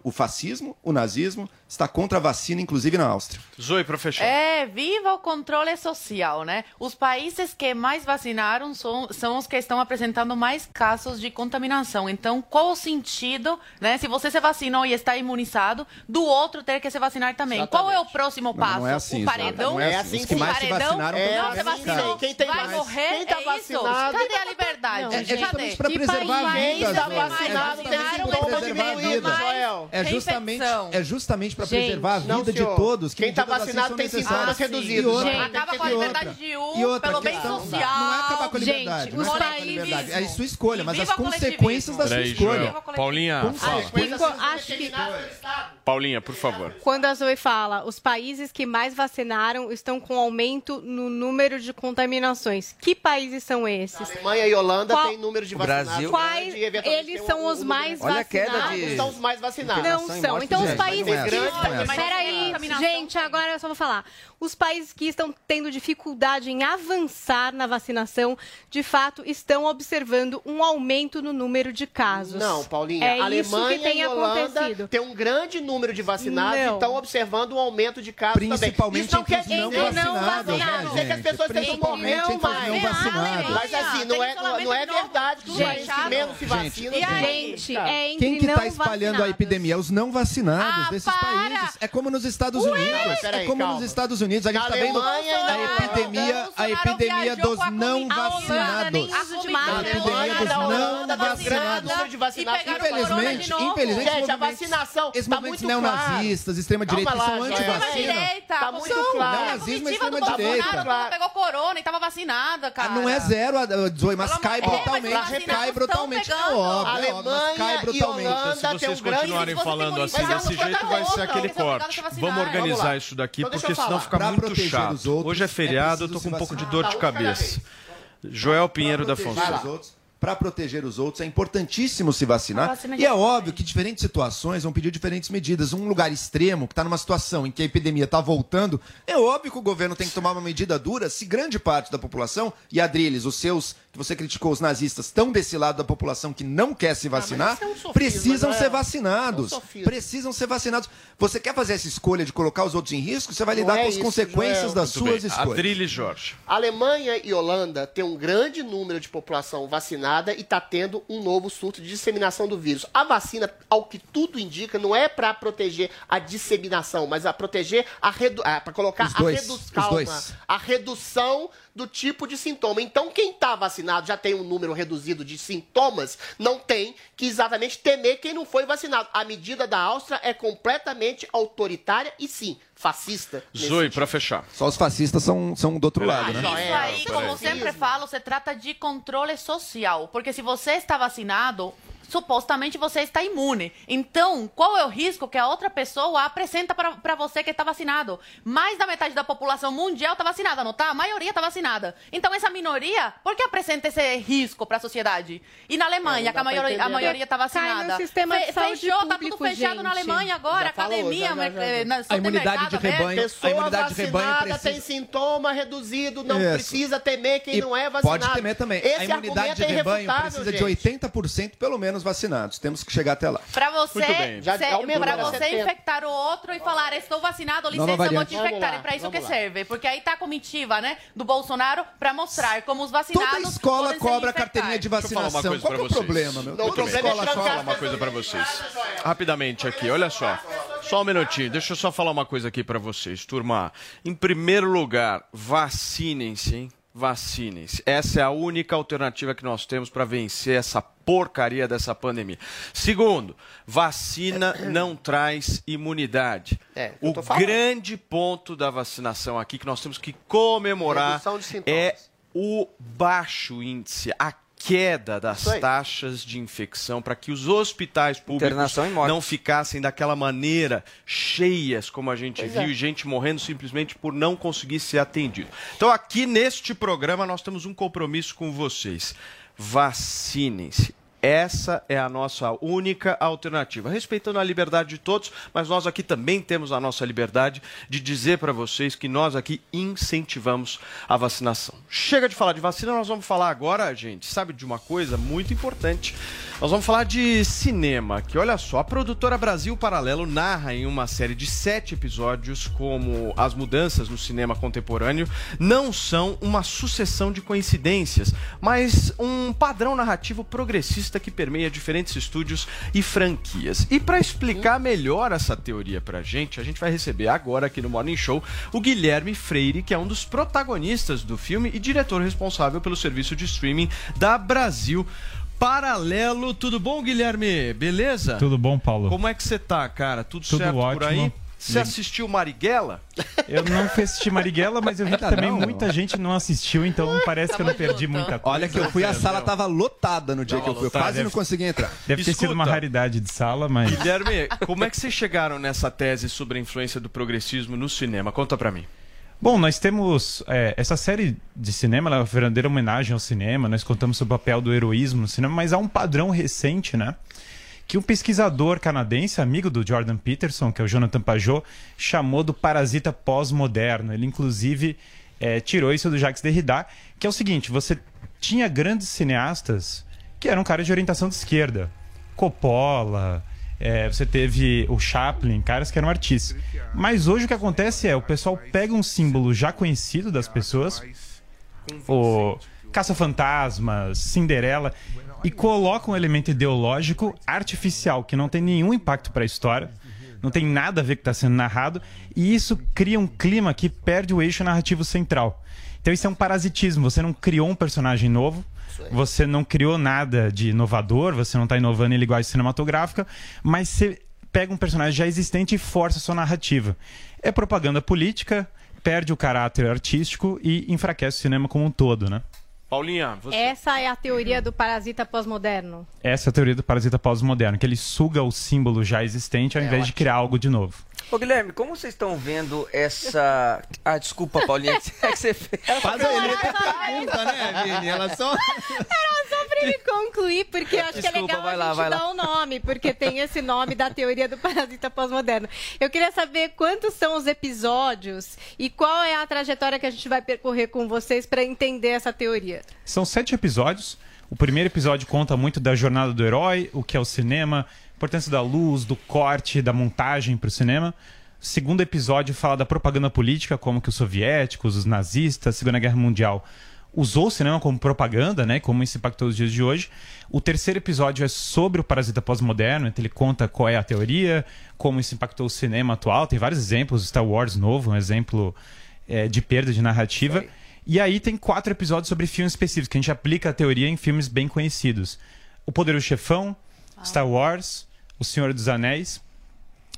O fascismo, o nazismo, está contra a vacina, inclusive na Áustria. Zoe, para fechar. É, viva o controle social, né? Os países que mais vacinaram são, são os que estão apresentando mais casos de contaminação. Então, qual o sentido, né? Se você se vacinou e está imunizado, do outro ter que se vacinar também. Qual é o próximo Não, não passo? é assim, o paredão? não é assim. Os que mais se paredão? vacinaram É não se vacinou. quem tem vai mais- morrer? quem tá é isso? vacinado- Cadê a liberdade? É- é Cadê? justamente pra Que preservar país vidas, que Quem tá vacinado tem sintoma mais Joel. É justamente, é justamente para Gente, preservar a não, vida de senhor. todos. Quem tá assim vacinado são tem sintomas reduzidos. Gente, Acaba com a outra, liberdade de um, e outra pelo bem questão- social. Não é acabar com a Gente, liberdade. não é os acabar com a países- liberdade. É sua escolha, mas as consequências da sua escolha. Paulinha, fala. Acho que Paulinha, por favor. quando a Zoe fala, os países que mais vacinaram estão com aumento no número de contaminações. Que países são esses? Alemanha e Holanda Qual- têm número de vacinados. Brasil- Quais eles são um- os mais número- Olha a queda vacinados? de- São os mais vacinados. Não são. Então, os países é que. essa. Peraí, gente, agora eu só vou falar. Os países que estão tendo dificuldade em avançar na vacinação, de fato, estão observando um aumento no número de casos. Não, Paulinha. É Alemanha isso que tem e Holanda acontecido. tem um grande número de vacinados Não. e estão observando um aumento de casos também. Principalmente Isso não quer não vacinados, não né, dizer que as gente? pessoas estejam morrendo mais. não vacinados. Mas assim, não é, não, é verdade que os países que menos se vacinam... E gente, é entre Quem que está espalhando a epidemia? Os não vacinados Ah, desses países. É como nos Estados Unidos. é como nos Estados Unidos. A gente está vendo e a epidemia, a epidemia dos não vacinados. Na A epidemia dos não vacinados. número. Infelizmente, infelizmente, Gente, a vacinação tá muito claro. neonazistas, extrema-direita, que são anti-vacina. Direita, Tá muito são, claro. Neonazismo e do extrema-direita. Pegou corona e tava vacinada, cara. Ah, Não é zero, Zoe, mas cai brutalmente. Cai brutalmente. É óbvio, é mas cai e brutalmente. Se vocês continuarem falando assim é desse uma jeito, vai ser aquele é corte. Vamos organizar isso daqui, Então porque senão fica muito chato. Hoje é é feriado, eu tô com um pouco de dor de Tá, cabeça. Joel Pinheiro da Fonseca. Para proteger os outros, é importantíssimo se vacinar. E é óbvio que diferentes situações vão pedir diferentes medidas. Um lugar extremo, que está numa situação em que a epidemia está voltando, é óbvio que o governo tem que tomar uma medida dura se grande parte da população, e Adriles, os seus, que você criticou, os nazistas, estão desse lado da população que não quer se vacinar, isso é um sofisma, precisam não é? ser vacinados. É um precisam ser vacinados. Você quer fazer essa escolha de colocar os outros em risco, você vai Não lidar é com as isso, consequências Joel. das Muito suas bem. escolhas. Adriles Jorge. Alemanha e Holanda têm um grande número de população vacinada e está tendo um novo surto de disseminação do vírus. A vacina, ao que tudo indica, não é para proteger a disseminação, mas a proteger a redu para colocar dois, a redu calma, a redução do tipo de sintoma. Então, quem está vacinado já tem um número reduzido de sintomas, não tem que exatamente temer quem não foi vacinado. A medida da Áustria é completamente autoritária e sim, fascista. Zoe, pra fechar. Só os fascistas são, são do outro lado, né? Isso aí, peraí. como sempre falo, se trata de controle social. Porque se você está vacinado, supostamente você está imune. Então, qual é o risco que a outra pessoa apresenta para você que está vacinado? Mais da metade da população mundial está vacinada, não tá? A maioria está vacinada. Então, essa minoria, por que apresenta esse risco para a sociedade? E na Alemanha, É, que a maioria, a maioria está Cai vacinada. no sistema de saúde fechou, tá tudo fechado na gente. Alemanha agora, Já falou, academia, já, já, já. na- A imunidade de supermercado rebanho-. Pessoa imunidade de rebanho vacinada precisa- tem sintoma reduzido, não Isso. precisa temer quem E não é vacinado. Pode temer também. Esse a imunidade argumento de é rebanho irrefutável, precisa de gente. 80% pelo menos vacinados. Temos que chegar até lá. Pra você, Muito bem. Já cê- aumentou pra para você 70. infectar o outro e falar, estou vacinado, licença, eu vou te infectar. É pra isso que lá. serve. Porque aí tá a comitiva, né, do Bolsonaro pra mostrar como os vacinados Toda escola cobra carteirinha de Deixa eu falar uma vacinação. coisa Qual é o problema, meu? Não, Toda é escola trancar Deixa eu cobra. falar uma coisa pra vocês. Rapidamente aqui, olha só. Só um minutinho, deixa eu só falar uma coisa aqui pra vocês, turma. Em primeiro lugar, vacinem-se, hein? Vacinem-se. Essa é a única alternativa que nós temos para vencer essa porcaria dessa pandemia. Segundo, vacina não traz imunidade. É, o grande ponto da vacinação aqui que nós temos que comemorar é o baixo índice, a queda das taxas de infecção para que os hospitais públicos não ficassem daquela maneira cheias como a gente Pois viu é. e gente morrendo simplesmente por não conseguir ser atendido. Então aqui neste programa nós temos um compromisso com vocês. Vacinem-se. Essa é a nossa única alternativa, respeitando a liberdade de todos, mas nós aqui também temos a nossa liberdade de dizer para vocês que nós aqui incentivamos a vacinação. Chega de falar de vacina, nós vamos falar agora, gente, sabe de uma coisa muito importante. Nós vamos falar de cinema, que olha só, a produtora Brasil Paralelo narra em uma série de sete episódios como as mudanças no cinema contemporâneo não são uma sucessão de coincidências, mas um padrão narrativo progressista que permeia diferentes estúdios e franquias. E para explicar melhor essa teoria pra gente, a gente vai receber agora aqui no Morning Show o Guilherme Freire, que é um dos protagonistas do filme e diretor responsável pelo serviço de streaming da Brasil Paralelo. Tudo bom, Guilherme? Beleza? Tudo bom, Paulo? Como é que você tá, cara? Tudo, Tudo certo por ótimo. aí? Você assistiu Marighella? Eu não fui assistir Marighella, mas eu vi que também não? muita gente não assistiu, então parece que eu não perdi muita coisa. Olha que eu fui, a sala tava lotada no dia que eu fui. Eu quase não consegui entrar. Deve ter sido uma raridade de sala, mas... Guilherme, como é que vocês chegaram nessa tese sobre a influência do progressismo no cinema? Conta pra mim. Bom, nós temos é, essa série de cinema, ela é uma verdadeira homenagem ao cinema. Nós contamos sobre o papel do heroísmo no cinema, mas há um padrão recente, né? Que um pesquisador canadense, amigo do Jordan Peterson, que é o Jonathan Pajot, chamou do parasita pós-moderno. Ele, inclusive, é, tirou isso do Jacques Derrida, que é o seguinte: você tinha grandes cineastas que eram caras de orientação de esquerda. Coppola, é, você teve o Chaplin, caras que eram artistas. Mas hoje o que acontece é, o pessoal pega um símbolo já conhecido das pessoas, o Caça-Fantasmas, Cinderela, e coloca um elemento ideológico artificial que não tem nenhum impacto para a história, não tem nada a ver com o que está sendo narrado, e isso cria um clima que perde o eixo narrativo central. Então isso é um parasitismo, você não criou um personagem novo, você não criou nada de inovador, você não está inovando em linguagem cinematográfica, mas você pega um personagem já existente e força a sua narrativa. É propaganda política, perde o caráter artístico e enfraquece o cinema como um todo, né? Paulinha, você. Essa é a teoria do parasita pós-moderno. Essa é a teoria do parasita pós-moderno, que ele suga o símbolo já existente ao É, invés de criar algo de novo. Ô Guilherme, como vocês estão vendo essa. Ah, desculpa, Paulinha, é que você fez. Faz a Helena pergunta, né, Vini? Ela só. Era só pra me concluir, porque eu acho que é Desculpa, legal vai a lá, gente vai lá. dar o nome, porque tem esse nome da teoria do parasita pós-moderno. Eu queria saber quantos são os episódios e qual é a trajetória que a gente vai percorrer com vocês para entender essa teoria. São sete episódios. O primeiro episódio conta muito da jornada do herói, o que é o cinema, a importância da luz, do corte, da montagem para o cinema. O segundo episódio fala da propaganda política, como que os soviéticos, os nazistas, a Segunda Guerra Mundial usou o cinema como propaganda, né? Como isso impactou os dias de hoje. O terceiro episódio é sobre o parasita pós-moderno, então ele conta qual é a teoria, como isso impactou o cinema atual. Tem vários exemplos, Star Wars novo, um exemplo é, de perda de narrativa. E aí tem quatro episódios sobre filmes específicos, que a gente aplica a teoria em filmes bem conhecidos. O Poderoso Chefão, Star Wars, O Senhor dos Anéis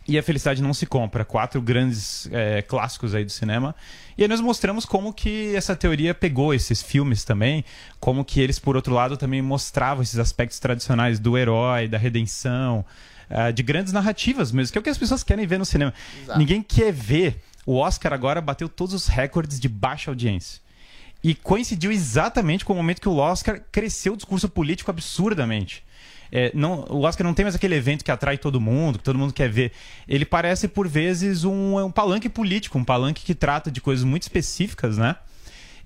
e A Felicidade Não Se Compra. Quatro grandes é, clássicos aí do cinema. E aí nós mostramos como que essa teoria pegou esses filmes também, como que eles, por outro lado, também mostravam esses aspectos tradicionais do herói, da redenção, ah, de grandes narrativas mesmo, que é o que as pessoas querem ver no cinema. Exato. Ninguém quer ver. O Oscar agora bateu todos os recordes de baixa audiência. E coincidiu exatamente com o momento que o Oscar cresceu o discurso político absurdamente. É, não, o Oscar não tem mais aquele evento que atrai todo mundo, que todo mundo quer ver. Ele parece, por vezes, um, um palanque político, um palanque que trata de coisas muito específicas, né?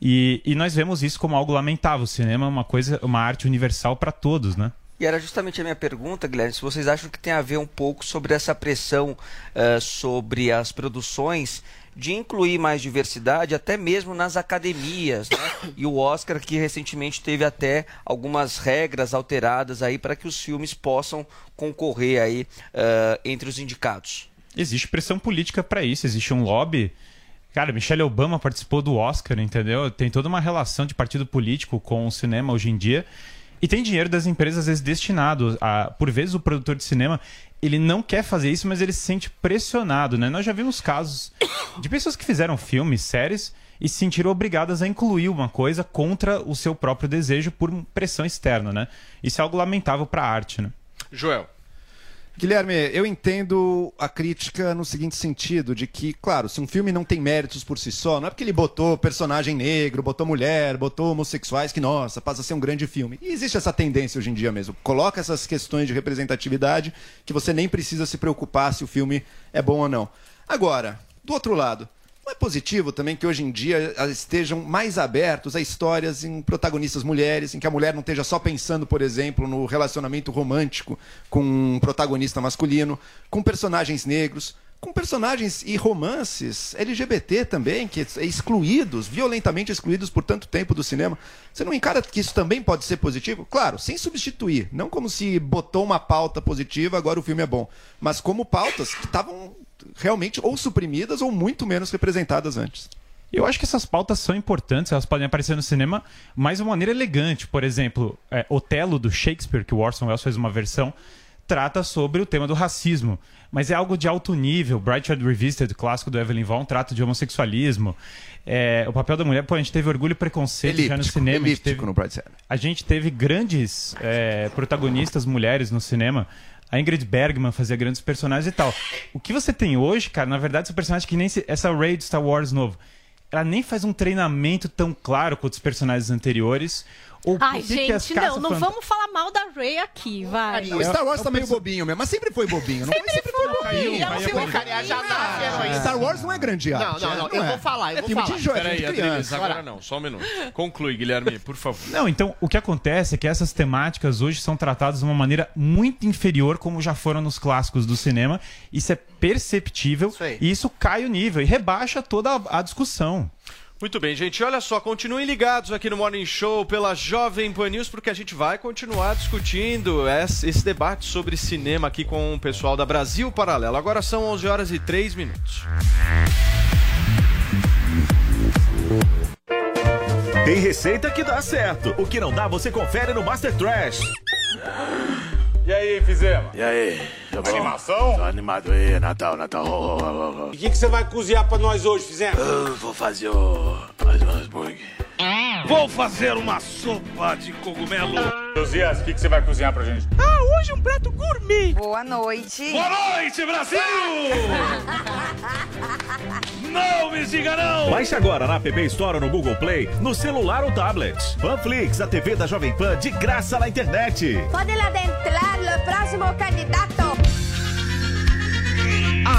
E, e nós vemos isso como algo lamentável. O cinema é uma coisa, uma arte universal para todos, né? E era justamente a minha pergunta, Guilherme, se vocês acham que tem a ver um pouco sobre essa pressão eh, sobre as produções de incluir mais diversidade, até mesmo nas academias, né? E o Oscar que recentemente teve até algumas regras alteradas aí para que os filmes possam concorrer aí eh, entre os indicados. Existe pressão política para isso, existe um lobby. Cara, Michelle Obama participou do Oscar, entendeu? Tem toda uma relação de partido político com o cinema hoje em dia. E tem dinheiro das empresas, às vezes, destinado a. Por vezes, o produtor de cinema ele não quer fazer isso, mas ele se sente pressionado, né? Nós já vimos casos de pessoas que fizeram filmes, séries, e se sentiram obrigadas a incluir uma coisa contra o seu próprio desejo por pressão externa, né? Isso é algo lamentável para a arte, né? Joel. Guilherme, eu entendo a crítica no seguinte sentido, de que, claro, se um filme não tem méritos por si só, não é porque ele botou personagem negro, botou mulher, botou homossexuais, que, nossa, passa a ser um grande filme. E existe essa tendência hoje em dia mesmo. Coloca essas questões de representatividade que você nem precisa se preocupar se o filme é bom ou não. Agora, do outro lado, não é positivo também que hoje em dia elas estejam mais abertos a histórias em protagonistas mulheres, em que a mulher não esteja só pensando, por exemplo, no relacionamento romântico com um protagonista masculino, com personagens negros, com personagens e romances LGBT também, que é excluídos, violentamente excluídos por tanto tempo do cinema. Você não encara que isso também pode ser positivo? Claro, sem substituir. Não como se botou uma pauta positiva, agora o filme é bom. Mas como pautas que estavam realmente ou suprimidas ou muito menos representadas antes. Eu acho que essas pautas são importantes, elas podem aparecer no cinema, mas de uma maneira elegante. Por exemplo, é, Otelo do Shakespeare, que o Orson Welles fez uma versão, trata sobre o tema do racismo, mas é algo de alto nível. Bright Red Revisited, clássico do Evelyn Vaughn, trata de homossexualismo. É, o papel da mulher, pô, a gente teve orgulho e preconceito já no Elíptico, cinema. A gente elíptico teve, no Brightside. a gente teve grandes é, protagonistas mulheres no cinema. A Ingrid Bergman fazia grandes personagens e tal. O que você tem hoje, cara, na verdade, são personagens que nem essa Ray de Star Wars novo. Ela nem faz um treinamento tão claro quanto os personagens anteriores. Ou Ai, por que que as gente, não, não vamos falar mal da Ray aqui, vai. O Star Wars tá meio bobinho mesmo, mas sempre foi bobinho. Não Sempre foi bobinho. Sempre foi Sacanear já dá. Star Wars não é grande Não, arte. não, não, é, eu é. vou falar, eu é vou filme falar. de joia, Peraí, filme de Adriles, agora não, só um minuto. Conclui, Guilherme, por favor. Não, então o que acontece é que essas temáticas hoje são tratadas de uma maneira muito inferior, como já foram nos clássicos do cinema. Isso é perceptível e isso cai o nível e rebaixa toda a, a discussão. Muito bem, gente. Olha só, continuem ligados aqui no Morning Show pela Jovem Pan News, porque a gente vai continuar discutindo esse, debate sobre cinema aqui com o pessoal da Brasil Paralelo. Agora são 11 horas e 3 minutos. Tem receita que dá certo. O que não dá, você confere no Master Trash. E aí, fizemos? E aí? Bom? Animação? Tô animado aí, Natal, Natal. Oh, oh, oh. E o que, que você vai cozinhar pra nós hoje, fizemos? Eu vou fazer o... mais um hambúrguer. Vou fazer uma sopa de cogumelo. Josias, o que, que você vai cozinhar pra gente? Ah, hoje um prato gourmet. Boa noite. Boa noite, Brasil! não me diga não! Baixe agora na App Store ou no Google Play, no celular ou tablet. Panflix, a TV da Jovem Pan, de graça na internet. Pode adentrar o próximo candidato.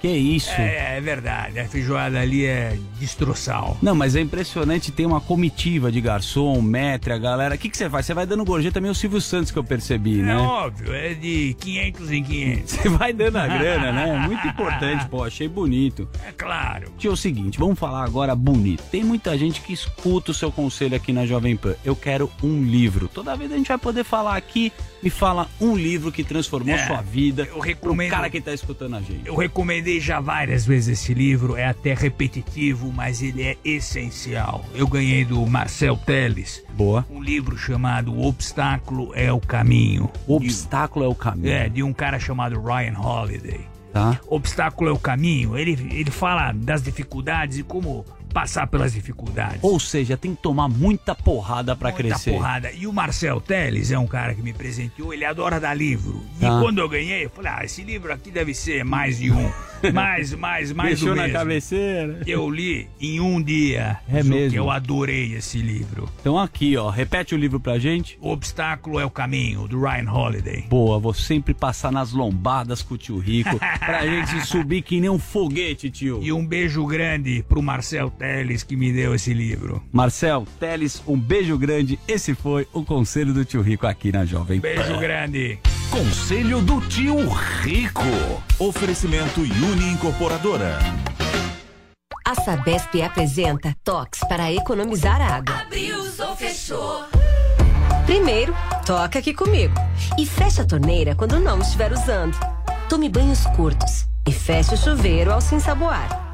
Que isso? É, é verdade, a feijoada ali é destroçal. Não, mas é impressionante, tem uma comitiva de garçom, metre, a galera. O que, que você faz? Você vai dando gorjeta também o Silvio Santos que eu percebi, É né? óbvio, é de 500 em 500. Você vai dando a grana, né? Muito importante, pô, achei bonito. É claro. Tio, é o seguinte, vamos falar agora bonito. Tem muita gente que escuta o seu conselho aqui na Jovem Pan. Eu quero um livro. Toda vez a gente vai poder falar aqui, me fala um livro que transformou É, sua vida. eu recomendo- Pro cara que tá escutando a gente. Eu recomendei já várias vezes esse livro, é até repetitivo, mas ele é essencial. Eu ganhei do Marcel Teles. Boa. Um livro chamado O Obstáculo é o Caminho. O Obstáculo é o Caminho. É, de um cara chamado Ryan Holiday. Tá? Obstáculo é o caminho. Ele, ele fala das dificuldades e como passar pelas dificuldades. Ou seja, tem que tomar muita porrada pra Muita crescer. porrada. E o Marcel Teles é um cara que me presenteou, ele adora dar livro. E Tá. quando eu ganhei, eu falei, ah, esse livro aqui deve ser mais de um. mais, mais, mais Deixou do na mesmo. cabeceira. Eu li em um dia. É mesmo? Eu adorei esse livro. Então aqui, ó, repete o livro pra gente. O Obstáculo é o Caminho, do Ryan Holiday. Boa, vou sempre passar nas lombadas com o tio Rico pra gente subir que nem um foguete, tio. E um beijo grande pro Marcel Teles que me deu esse livro. Marcel, Teles, um beijo grande. Esse foi o conselho do tio Rico aqui na Jovem Pan. Beijo grande. Conselho do Tio Rico. Oferecimento Uni Incorporadora. A Sabesp apresenta toques para economizar água. Abriu, ou fechou. Primeiro, toca aqui comigo. E feche a torneira quando não estiver usando. Tome banhos curtos. E feche o chuveiro ao se ensaboar.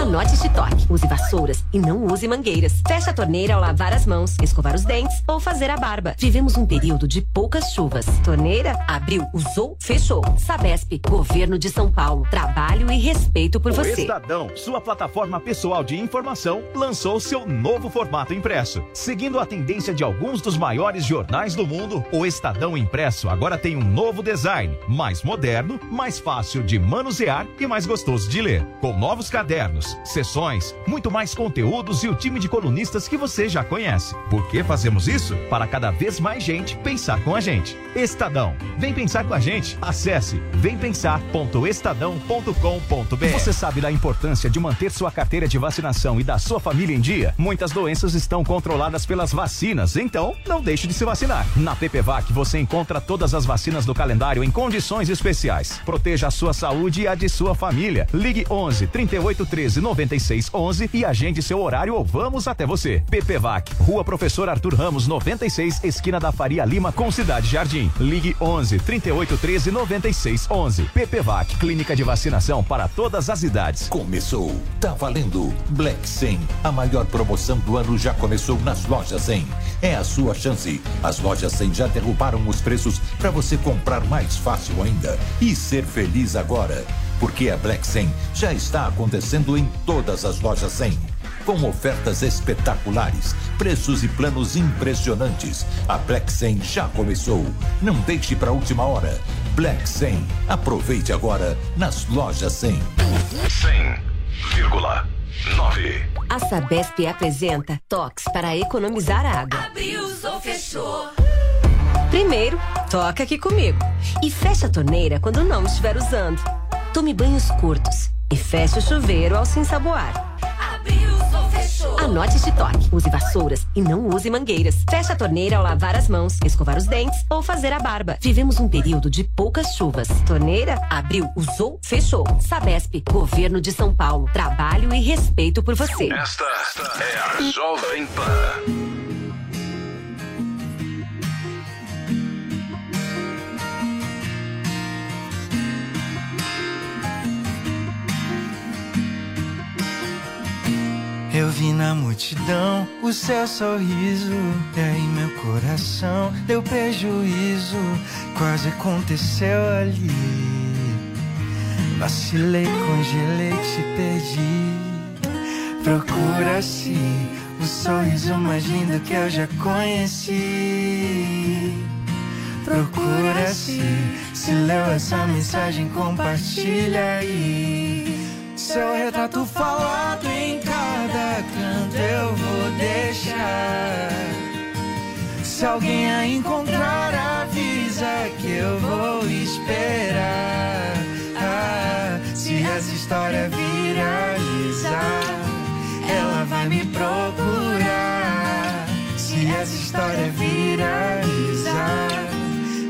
Anote este toque. Use vassouras e não use mangueiras. Feche a torneira ao lavar as mãos, escovar os dentes ou fazer a barba. Vivemos um período de poucas chuvas. Torneira, abriu, usou, fechou. Sabesp, Governo de São Paulo. Trabalho e respeito por O você. Estadão, sua plataforma pessoal de informação, lançou seu novo formato impresso. Seguindo a tendência de alguns dos maiores jornais do mundo, o Estadão Impresso agora tem um novo design, mais moderno, mais fácil de manusear e mais gostoso de ler. Com novos cadernos, sessões, muito mais conteúdos e o time de colunistas que você já conhece. Por que fazemos isso? Para cada vez mais gente pensar com a gente. Estadão, vem pensar com a gente. Acesse vempensar.estadão.com.br. Você sabe da importância de manter sua carteira de vacinação e da sua família em dia? Muitas doenças estão controladas pelas vacinas, então não deixe de se vacinar. Na PPVAC você encontra todas as vacinas do calendário em condições especiais. Proteja a sua saúde e a de sua família. Ligue 11 38 13 96 11 e agende seu horário ou vamos até você. PPVAC, Rua Professor Arthur Ramos 96, esquina da Faria Lima com Cidade Jardim. Ligue 11 38 13 96 11. PPVAC, clínica de vacinação para todas as idades. Começou, tá valendo. Black 100, a maior promoção do ano já começou nas lojas 100. É a sua chance. As lojas 100 já derrubaram os preços para você comprar mais fácil ainda e ser feliz agora. Porque a Black 100 já está acontecendo em todas as lojas 100 com ofertas espetaculares, preços e planos impressionantes. A Black 100 já começou. Não deixe para a última hora. Black 100. Aproveite agora nas lojas 100. 100,9. A Sabesp apresenta toques para economizar água. Abriu, ou fechou. Primeiro, toca aqui comigo. E feche a torneira quando não estiver usando. Tome banhos curtos e feche o chuveiro ao se ensaboar. Anote este toque. Use vassouras e não use mangueiras. Feche a torneira ao lavar as mãos, escovar os dentes ou fazer a barba. Vivemos um período de poucas chuvas. Torneira, abriu, usou, fechou. Sabesp, Governo de São Paulo. Trabalho e respeito por você. Esta é a Jovem Pan. Eu vi na multidão o seu sorriso, e aí meu coração deu prejuízo. Quase aconteceu ali. Vacilei, congelei, te perdi. Procura-se o sorriso mais lindo que eu já conheci. Procura-se, se leu essa mensagem, compartilha aí. Seu retrato falado Se alguém a encontrar, avisa que eu vou esperar. Ah, se essa história viralizar, ela vai me procurar. Se essa história viralizar,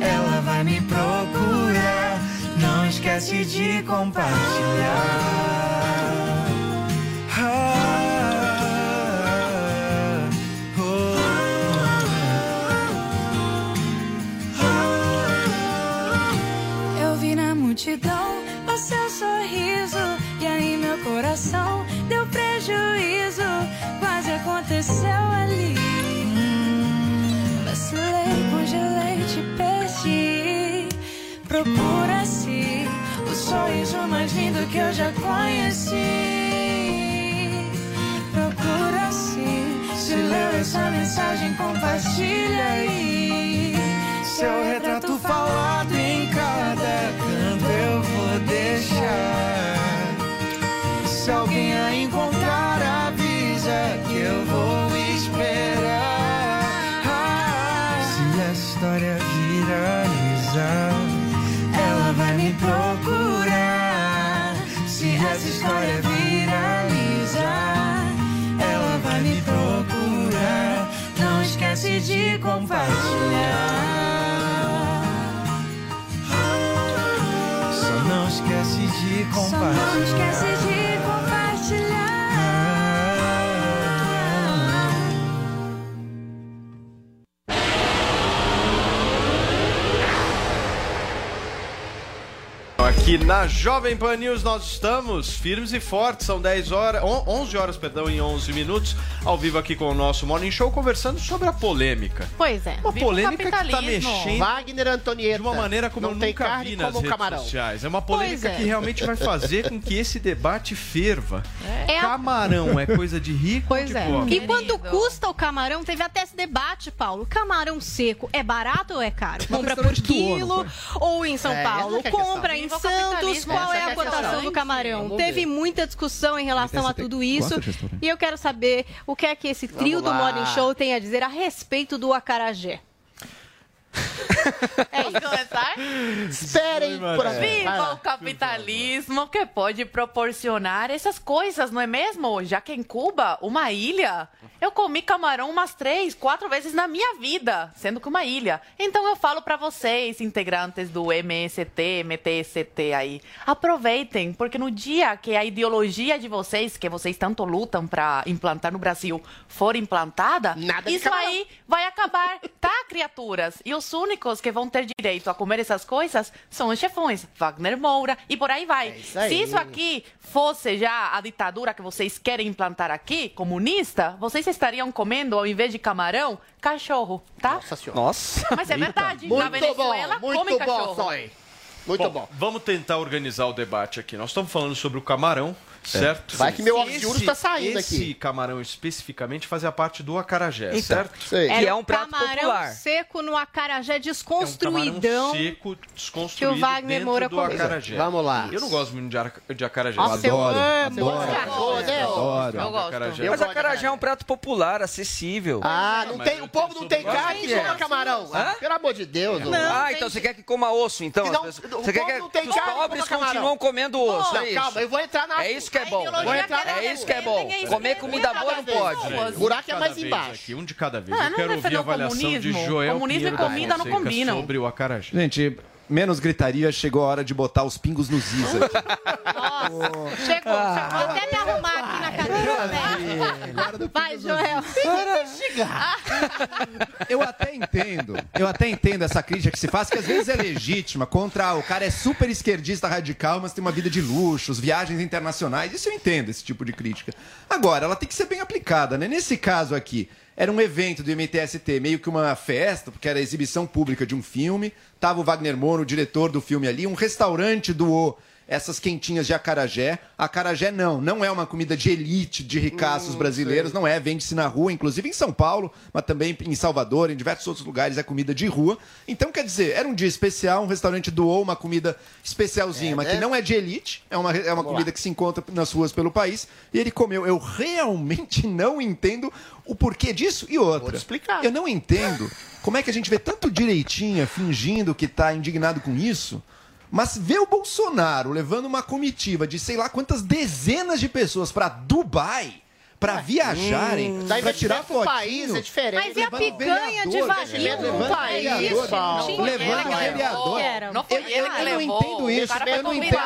ela vai me procurar. Não esquece de compartilhar. Aconteceu ali. Vacilei, congelei, te perdi Procura-se o sorriso mais lindo que eu já conheci. Procura-se se leu essa mensagem, compartilha aí. Seu retrato falado em cada canto eu vou deixar. Compartilhar. Só não esquece de Só compartilhar. não esquece de compartilhar Aqui na Jovem Pan News nós estamos firmes e fortes, são 10 horas, on- 11 horas, perdão, em 11 minutos, ao vivo aqui com o nosso Morning Show, conversando sobre a polêmica. Pois é. Uma polêmica que tá capitalismo. mexendo Wagner Antonieta. de uma maneira como não eu nunca vi nas redes camarão. sociais. É uma polêmica é. que realmente vai fazer com que esse debate ferva. É a- Camarão é coisa de rico ou Pois de é. pobre? E quanto custa o camarão? Teve até esse debate, Paulo. Camarão seco é barato ou é caro? Compra por quilo ou em São É, Paulo? que é. Compra em capitalismo Santos, qual é a é cotação do camarão? Teve muita discussão em relação a tudo isso. E eu quero saber o que é que esse trio do. Morning Show tem a dizer a respeito do acarajé. Posso começar? Esperem por Viva o capitalismo que pode proporcionar essas coisas, não é mesmo? Já que em Cuba, uma ilha, eu comi camarão umas três, quatro vezes na minha vida, sendo que uma ilha. Então eu falo pra vocês, integrantes do MST, MTST aí, aproveitem, porque no dia que a ideologia de vocês, que vocês tanto lutam pra implantar no Brasil, for implantada, Nada de isso aí vai acabar, tá, criaturas? E os únicos que vão ter direito a comer essas coisas são os chefões, Wagner Moura e por aí vai. isso aí. Se isso aqui fosse já a ditadura que vocês querem implantar aqui, comunista, vocês estariam comendo, ao invés de camarão, cachorro, tá? Nossa senhora. Nossa. Mas é verdade. Muito Na Venezuela, bom, muito bom, cachorro. Muito bom. Vamos tentar organizar o debate aqui. Nós estamos falando sobre o camarão, certo? Vai que meu Esse- Orgiuro está saindo esse aqui. camarão especificamente fazia parte do acarajé, Então, certo? Sei. Que é um prato camarão popular. seco no acarajé É um desconstruidão. camarão seco, desconstruído que o Wagner dentro Moura do comeu. acarajé. Vamos lá. Eu não gosto muito de, ar- de acarajé. Nossa, eu adoro, amo. adoro. Adoro. Eu gosto. Acarajé. Eu Mas gosto a carajé é um prato popular, acessível. Ah, não tem, eu o povo não tem carne que É. coma camarão. Ah, pelo amor de Deus. ah, então você quer que coma osso, então? Você quer povo que, não tem que os pobres continuam comendo osso, é isso? calma, eu vou entrar na... É isso que é bom. ideologia Vou entrar- que É isso que é bom. Comer isso. comida boa não pode. O buraco é mais embaixo. Aqui, um de cada vez. Ah, eu não quero ouvir defendeu a avaliação de comunismo. Joel Comunismo e Pinheiro da não Fonseca combinam. sobre o acarajé. Gente, menos gritaria, chegou a hora de botar os pingos nos is aqui. Nossa, chegou, chegou. Vou até me arrumar aqui na cadeira. né? Vai, Joel. Eu até entendo, eu até entendo essa crítica que se faz, que às vezes é legítima, contra o cara é super esquerdista radical, mas tem uma vida de luxos, viagens internacionais. Isso eu entendo, esse tipo de crítica. Agora, ela tem que ser bem aplicada, né? Nesse caso aqui, era um evento do MTST, meio que uma festa, porque era a exibição pública de um filme. Tava o Wagner Moura, o diretor do filme ali, um restaurante doou essas quentinhas de acarajé. Acarajé não, não é uma comida de elite de ricaços brasileiros, não é, vende-se na rua, inclusive em São Paulo, mas também em Salvador, em diversos outros lugares é comida de rua. Então, quer dizer, era um dia especial, um restaurante doou uma comida especialzinha, mas que não é de elite, é uma, é uma comida que se encontra nas ruas pelo país, e ele comeu. Eu realmente não entendo o porquê disso e outra. explicar. Eu não entendo como é que a gente vê tanto direitinha fingindo que tá indignado com isso. Mas ver o Bolsonaro levando uma comitiva de sei lá quantas dezenas de pessoas pra Dubai pra viajarem, Hum, pra tirar fotinho. país, é diferente. Mas e a picanha de levando Não país, é não. Levando que vereador. Não foi Eu, ele que não levou. entendo O isso. Eu não entendo,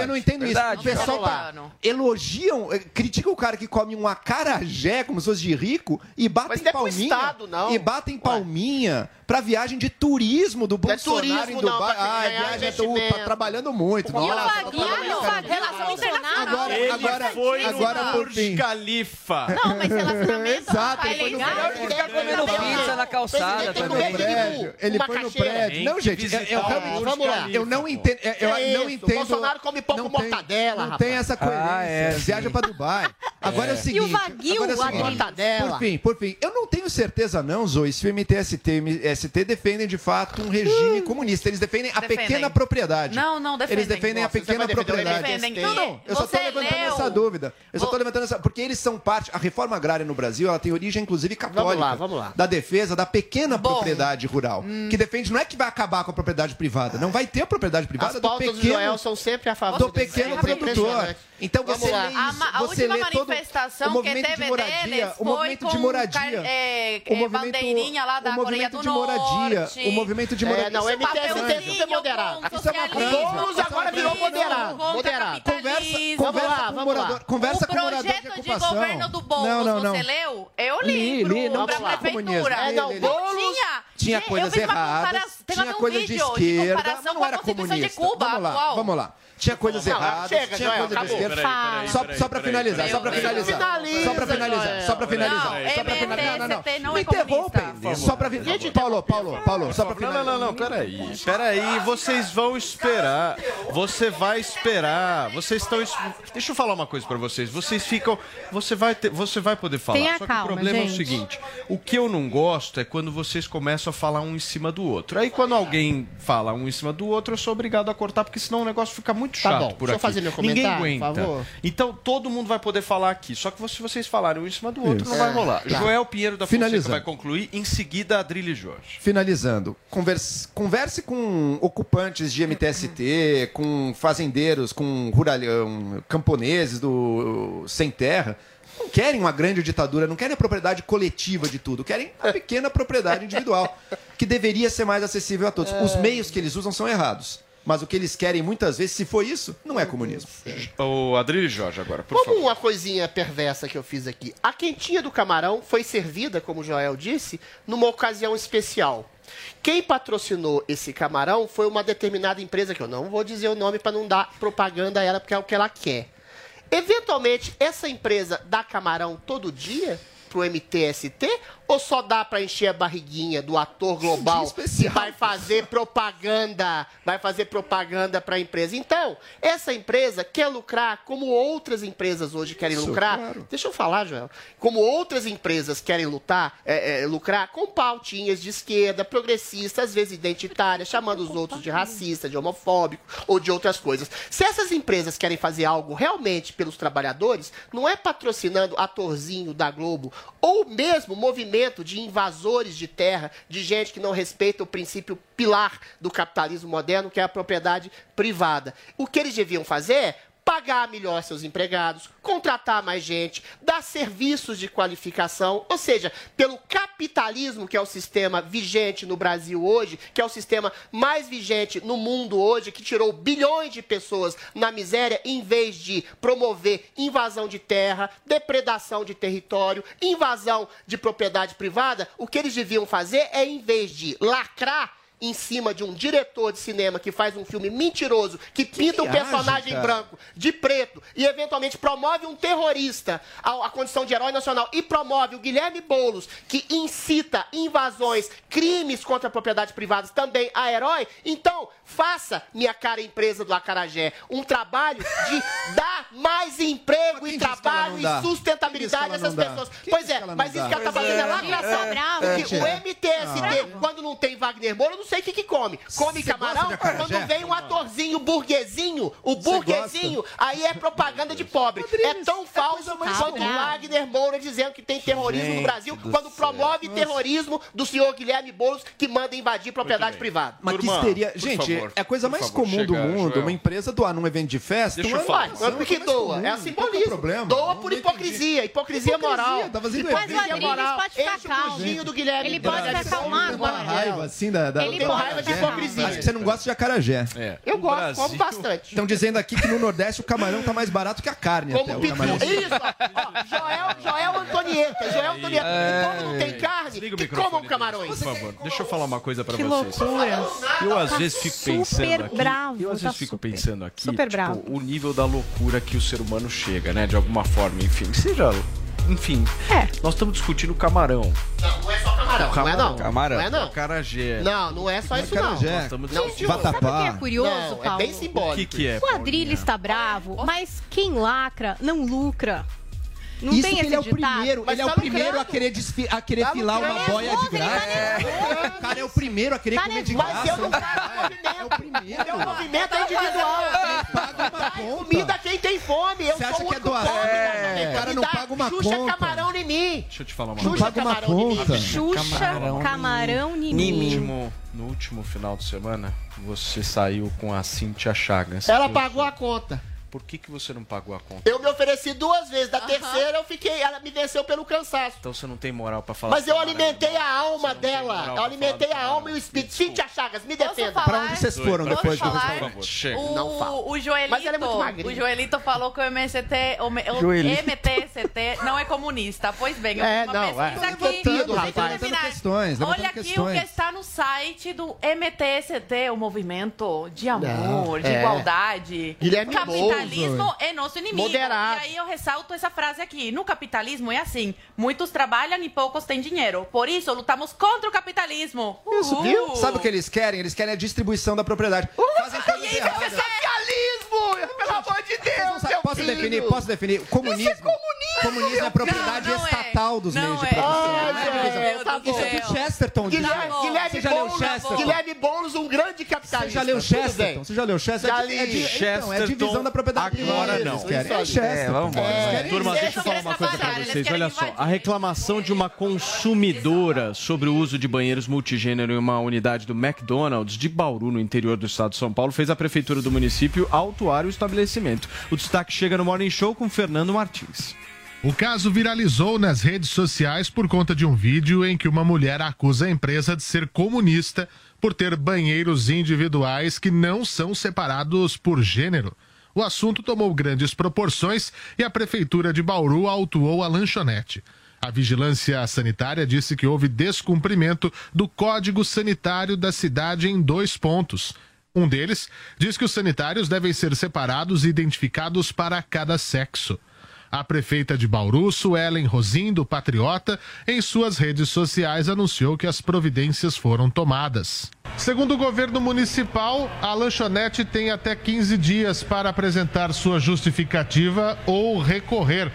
eu não não isso. O pessoal tá, elogiam, eh, criticam o cara que come um acarajé como se fosse de rico e batem não é palminha. Estado, não. E batem palminha pra viagem de turismo do Não é Bolsonaro turismo, em não, Dubai. pra ah, viagem é tá trabalhando muito. E o Vaguinho, o Relação Bolsonaro. Agora, agora, foi agora no por fim. Khalifa. Não, mas relacionamento Exato, é ele legal. Que ficar comendo pizza na calçada também. não é prédio. Ele foi no prédio. Não, gente, eu, realmente vamos lá. Eu não entendo. Eu, não entendo. Bolsonaro come pão não com tem- mortadela, Não rapaz. tem essa coerência. Ah, é, Viaja pra Dubai. Agora é, o É. seguinte. E o Vaguinho, agora é o a seguinte, mortadela. Por fim, por fim. Eu não tenho certeza, não, Zoe, se o MTST e o MST defendem de fato um regime comunista. Eles defendem a Defendem. pequena propriedade. Não, não, defendem. Eles defendem a pequena propriedade. Não, não. Eu só tô levantando essa dúvida. Eu só tô levantando essa. Porque eles são parte. A reforma agrária no Brasil, ela tem origem, inclusive, católica. lá, vamos lá. Da defesa da pequena Bom. propriedade rural. Que defende, não é que vai acabar com a propriedade privada. Não vai ter a propriedade privada As do pequeno Joel são sempre a favor do pequeno é produtor. Então Vamos você lá. lê isso, A, a você última lê todo manifestação o que movimento teve de moradia, deles o foi movimento com de moradia, car- é, o é, movimento, bandeirinha lá da o Coreia movimento do de moradia, Norte. o movimento de É, moradia. não, o é MTST é super moderado. com Isso é uma coisa. Boulos agora virou moderado. Moderado. Conversa Vamos lá, com vamos morador, conversa o com morador de projeto de, ocupação. governo do Boulos, não, não, não. você leu? Eu Li, li, li, não prefeitura. É, não. Boulos Tinha coisas erradas, tinha um coisas de vídeo esquerda, não com a era Constituição comunista. de Cuba vamos lá, atual. vamos lá. Tinha coisas Não, erradas, chega, tinha Joel, coisa acabou. besteira. Peraí, Só, só pra finalizar, peraí, só pra peraí. finalizar. Finaliza, Só pra finalizar, só pra finalizar. Só pra finalizar. Não, não, MTST não Me é interrompem. comunista. Só pra finalizar. Paulo, Paulo, Paulo, só pra Não, finalizar. não, não, não, peraí. Peraí, vocês vão esperar. Você vai esperar. Vocês estão. es- Deixa eu falar uma coisa pra vocês. Vocês ficam. Você vai, ter, você vai poder falar. Tenha Só que calma, o problema é o gente. seguinte: o que eu não gosto é quando vocês começam a falar um em cima do outro. Aí quando alguém fala um em cima do outro, eu sou obrigado a cortar, porque senão o negócio fica muito Tá chato bom, por aqui. fazer meu Ninguém comentário, por aguenta. favor. Então todo mundo vai poder falar aqui. Só que se vocês falarem um em cima do outro, Isso. não vai É, rolar. tá. Joel Pinheiro da Fonseca vai concluir. Em seguida, Adrilho Jorge. Finalizando, converse, converse com ocupantes de MTST, com fazendeiros, com ruralhão, camponeses do sem terra. Não querem uma grande ditadura, não querem a propriedade coletiva de tudo, querem a pequena propriedade individual, que deveria ser mais acessível a todos. Os meios que eles usam são errados. Mas o que eles querem muitas vezes, se for isso, não é comunismo. O Adrilho Jorge agora, por Como favor. uma coisinha perversa que eu fiz aqui. A quentinha do camarão foi servida, como o Joel disse, numa ocasião especial. Quem patrocinou esse camarão foi uma determinada empresa, que eu não vou dizer o nome para não dar propaganda a ela, porque é o que ela quer. Eventualmente, essa empresa dá camarão todo dia pro MTST ou só dá para encher a barriguinha do ator global que vai fazer propaganda, vai fazer propaganda para a empresa? Então, essa empresa quer lucrar como outras empresas hoje querem Isso, lucrar. claro. Deixa eu falar, Joel. Como outras empresas querem lutar, é, é, lucrar com pautinhas de esquerda, progressistas, às vezes identitárias, chamando os outros de racista, de homofóbico ou de outras coisas. Se essas empresas querem fazer algo realmente pelos trabalhadores, não é patrocinando atorzinho da Globo ou mesmo movimento de invasores de terra, de gente que não respeita o princípio pilar do capitalismo moderno, que é a propriedade privada. O que eles deviam fazer pagar melhor seus empregados, contratar mais gente, dar serviços de qualificação, ou seja, pelo capitalismo, que é o sistema vigente no Brasil hoje, que é o sistema mais vigente no mundo hoje, que tirou bilhões de pessoas na miséria, em vez de promover invasão de terra, depredação de território, invasão de propriedade privada, o que eles deviam fazer é, em vez de lacrar em cima de um diretor de cinema que faz um filme mentiroso, que pinta um personagem cara. branco de preto e eventualmente promove um terrorista à, à condição de herói nacional e promove o Guilherme Boulos, que incita invasões, crimes contra a propriedade privada também a herói, então faça, minha cara empresa do Acarajé, um trabalho de dar mais emprego e trabalho e sustentabilidade a essas pessoas. Quem Pois é, mas isso que ela tá Pois fazendo é é. lacração. É, Porque é, o é. MTST, quando não tem Wagner Moura, não sei o que, que come. Come Você camarão, quando vem um atorzinho burguesinho, o burguesinho, aí é propaganda de pobre. É tão falso quanto o Wagner Moura dizendo que tem terrorismo no Brasil, do quando céu. promove terrorismo do senhor Guilherme Boulos, que manda invadir propriedade privada. Mas que Turma, histeria. por Gente, favor, é a coisa mais favor, comum do mundo. Joel. Uma empresa doar num evento de festa. Deixa eu falar. Ué, mas por que doa? É simbolismo. problema. Doa por hipocrisia, hipocrisia moral. Tá fazendo Mas o evento. Adriles pode ficar Enche calmo. do Guilherme Ele pode se acalmar Uma agora. raiva, assim, da... da Ele pode raiva de acarajé. hipocrisia. Acho que você não gosta de acarajé. É. Eu O gosto, Brasil- como bastante. Estão dizendo aqui que no Nordeste o camarão tá mais barato que a carne até. Como O pitu. camarão. Isso, ó, Joel, Joel Antonieta. Joel Antonieta. Como não tem carne, Desliga o que comam camarões. Por favor, deixa eu falar uma coisa pra Que vocês. loucura. Eu às Tá vezes fico super pensando aqui. bravo, eu às tá vezes fico super- pensando aqui, super tipo, bravo. o nível da loucura que o ser humano chega, né? De alguma forma, enfim. Seja. Enfim, É. nós estamos discutindo camarão. Não, não é camarão. Não é não. Camarão. Não é não. Acarajé. Não, não é só isso não. Estamos Não. Diogo. Sabe o que é curioso, Não, é Paulo? bem O que, simbólico. que é? O Adriles está bravo, mas quem lacra não lucra. Não Isso tem que esse ele é o primeiro, ele é o primeiro a querer, desfi- a querer Tá filar uma boia de tá graça. O cara é o primeiro a querer Tá comer de nervoso. Mas graça. eu não pago o movimento. É o primeiro. Meu movimento é individual. Conta. Comida quem tem fome. Eu Você sou acha o que é doação? pobre, É. O cara não paga uma Xuxa conta. camarão em mim. Deixa eu te falar uma Xuxa coisa. paga uma camarão em mim. conta. Xuxa, camarão, No nini. último, no último final de semana, você saiu com a Cintia Chagas. Ela pagou a conta. Por que, que você não pagou a conta? Eu me ofereci duas vezes. Da terceira eu fiquei. Ela me venceu pelo cansaço. Então você não tem moral pra falar. Mas eu alimentei a alma dela. Eu alimentei a alma e o espírito. Cíntia Chagas, me defenda. Pra onde vocês foram depois do falar? restaurante? Chega. O, Não fala. o Joelito, Mas ela é muito magrinha. o Joelito falou que o MST, o, o. MTST não é comunista. Pois bem, eu É, fiz uma não, pesquisa é. aqui. Levantando, rapaz. Levantando questões, levantando Olha aqui o questões. que está no site do MTST, o movimento de amor, Não, de é. igualdade. Guilherme Capitalismo é nosso inimigo. Moderado. E aí eu ressalto essa frase aqui. No capitalismo é assim, muitos trabalham e poucos têm dinheiro. Por isso, lutamos contra o capitalismo. Isso, Uhul. viu? Sabe o que eles querem? Eles querem a distribuição da propriedade. Fazem coisas erradas. Socialismo! Pelo amor de Deus, meu Posso filho. definir? Posso definir? Comunismo. Comunismo é propriedade Não, não é. estatal dos Não meios de é. produção. É divisão. meu Deus do Isso é do Chesterton. diz. Guilherme. Guilherme Você já leu Chesterton? Guilherme Boulos, um grande capitalista. Você já leu Chesterton? Você já leu Chesterton? Já É li. é di- então, é divisão da propriedade Agora não. eles querem. É. É, vamos embora. Querem Turma, deixa eu falar uma coisa eles vocês. Olha só, a reclamação de uma consumidora sobre o uso de banheiros multigênero em uma unidade do McDonald's de Bauru, no interior do estado de São Paulo, fez a prefeitura do município autuar o estabelecimento. O destaque chega no Morning Show com Fernando Martins. O caso viralizou nas redes sociais por conta de um vídeo em que uma mulher acusa a empresa de ser comunista por ter banheiros individuais que não são separados por gênero. O assunto tomou grandes proporções e a prefeitura de Bauru autuou a lanchonete. A vigilância sanitária disse que houve descumprimento do Código Sanitário da cidade em dois pontos. Um deles diz que os sanitários devem ser separados e identificados para cada sexo. A prefeita de Bauru, Suelen Rosindo Patriota, em suas redes sociais anunciou que as providências foram tomadas. Segundo o governo municipal, a lanchonete tem até 15 dias para apresentar sua justificativa ou recorrer.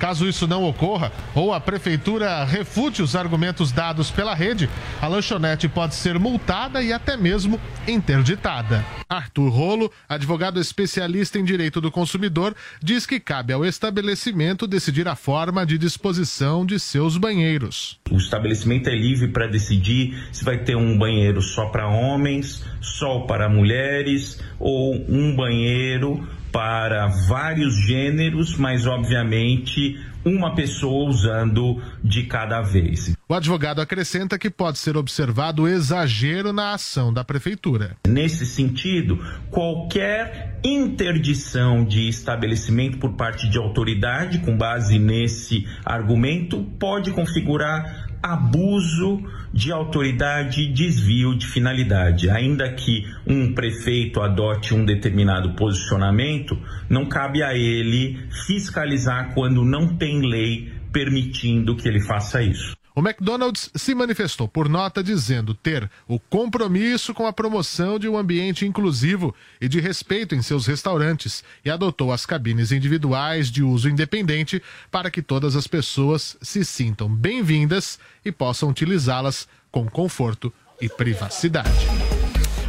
Caso isso não ocorra, ou a prefeitura refute os argumentos dados pela rede, a lanchonete pode ser multada e até mesmo interditada. Arthur Rolo, advogado especialista em direito do consumidor, diz que cabe ao estabelecimento decidir a forma de disposição de seus banheiros. O estabelecimento é livre para decidir se vai ter um banheiro só para homens, só para mulheres ou um banheiro para vários gêneros, mas obviamente uma pessoa usando de cada vez. O advogado acrescenta que pode ser observado exagero na ação da prefeitura. Nesse sentido, qualquer interdição de estabelecimento por parte de autoridade, com base nesse argumento, pode configurar abuso de autoridade e desvio de finalidade. Ainda que um prefeito adote um determinado posicionamento, não cabe a ele fiscalizar quando não tem lei permitindo que ele faça isso. O McDonald's se manifestou por nota dizendo ter o compromisso com a promoção de um ambiente inclusivo e de respeito em seus restaurantes e adotou as cabines individuais de uso independente para que todas as pessoas se sintam bem-vindas e possam utilizá-las com conforto e privacidade.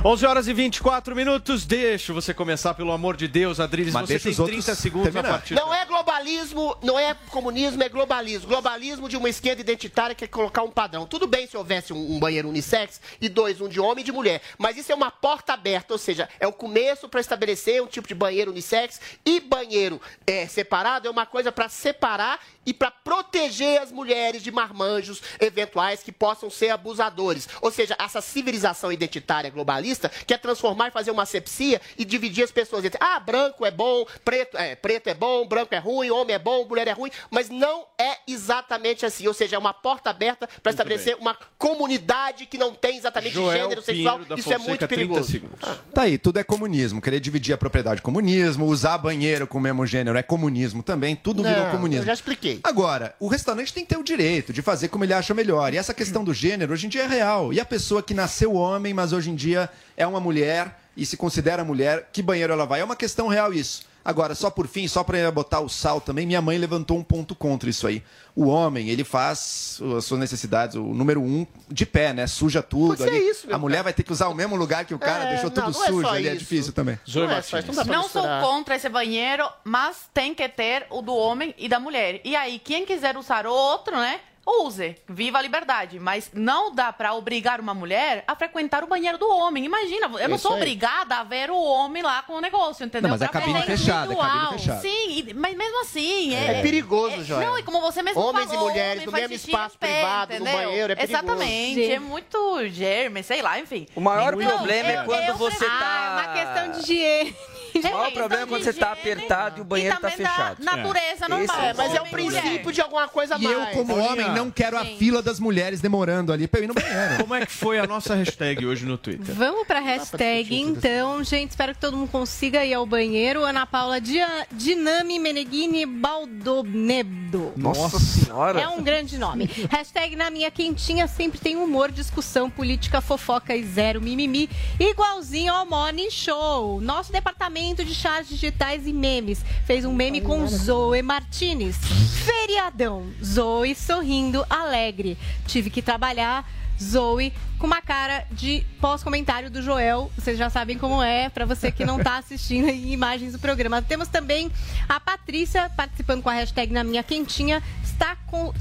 11 horas e 24 minutos. Deixa você começar, pelo amor de Deus, Adriles. Mas Você deixa tem os outros 30 segundos a terminar. partir Não é globalismo, não é comunismo, é globalismo. Globalismo de uma esquerda identitária que quer colocar um padrão. Tudo bem se houvesse um, um banheiro unissex e dois, um de homem e de mulher. Mas isso é uma porta aberta, ou seja, é o começo para estabelecer um tipo de banheiro unissex e banheiro é, separado é uma coisa para separar e para proteger as mulheres de marmanjos eventuais que possam ser abusadores. Ou seja, essa civilização identitária globalista quer transformar e fazer uma asepsia e dividir as pessoas entre ah, branco é bom, preto é, preto é bom, branco é ruim, homem é bom, mulher é ruim, mas não é exatamente assim. Ou seja, é uma porta aberta para estabelecer uma comunidade que não tem exatamente Joel gênero sexual. Pinheiro Isso é muito 30 perigoso. segundos. Tá aí, tudo é comunismo. Querer dividir a propriedade comunismo, usar banheiro com o mesmo gênero é comunismo também, tudo virou Não, comunismo. eu já expliquei. Agora, o restaurante tem que ter o direito de fazer como ele acha melhor. E essa questão do gênero hoje em dia é real. E a pessoa que nasceu homem, mas hoje em dia é uma mulher e se considera mulher, que banheiro ela vai? É uma questão real isso. Agora, só por fim, só para botar o sal também, minha mãe levantou um ponto contra isso aí. O homem, ele faz as suas necessidades, o número um, de pé, né? Suja tudo. Pode ser ali. isso, meu a mulher vai ter que usar o mesmo lugar que o cara, É, deixou não, tudo não é sujo, só ali é isso. difícil também. Não é só isso, não dá pra Não sou misturar. contra esse banheiro, mas tem que ter o do homem e da mulher. E aí, quem quiser usar o outro, né? Use, viva a liberdade, mas não dá pra obrigar uma mulher a frequentar o banheiro do homem. Imagina, eu não Isso sou aí. obrigada a ver o homem lá com o negócio, entendeu? Não, mas é Pra cabine fazer fechada, é cabine fechada. Sim, e- mas mesmo assim... É, É perigoso, Joel. Não, e como você mesmo Homens falou, e mulheres homem no mesmo espaço pé, privado, no entendeu? banheiro, é perigoso. Exatamente, Sim. é muito germe, sei lá, enfim. O maior Então, problema é eu- quando eu você prefiro- tá- Ah, é uma questão de higiene. O maior problema é quando você tá apertado e o banheiro tá também da fechado. natureza normal. Esse É, mas é o princípio de alguma coisa a E mais. eu, como homem, não quero a fila das mulheres demorando ali pra eu ir no banheiro. Como é que foi a nossa hashtag hoje no Twitter? Vamos pra hashtag, então, gente. Espero que todo mundo consiga ir ao banheiro. Ana Paula Dinami Meneghini Baldonebdo. Nossa senhora. É um grande nome. Hashtag na minha quentinha sempre tem humor, discussão, política, fofoca e zero mimimi. Igualzinho ao Morning Show. Nosso departamento de chats digitais e memes fez um meme com Zoe Martinez. Feriadão. Zoe sorrindo, alegre. Tive que trabalhar. Zoe com uma cara de pós-comentário do Joel. Vocês já sabem como é, pra você que não tá assistindo aí imagens do programa. Temos também a Patrícia participando com a hashtag na minha quentinha. Está com.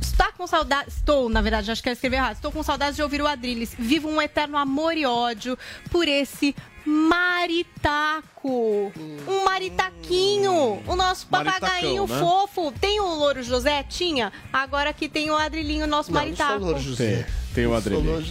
Está com saudade. Estou, na verdade, acho que eu escrevi errado. Estou com saudades de ouvir o Adrilles. Vivo um eterno amor e ódio por esse maritaco. Um maritaquinho. O nosso Maritacão, papagainho né? fofo. Tem o Louro José? Tinha. Agora aqui tem o Adrilinho, nosso Não, não sou maritaco. Louro José. Tem o Adriano.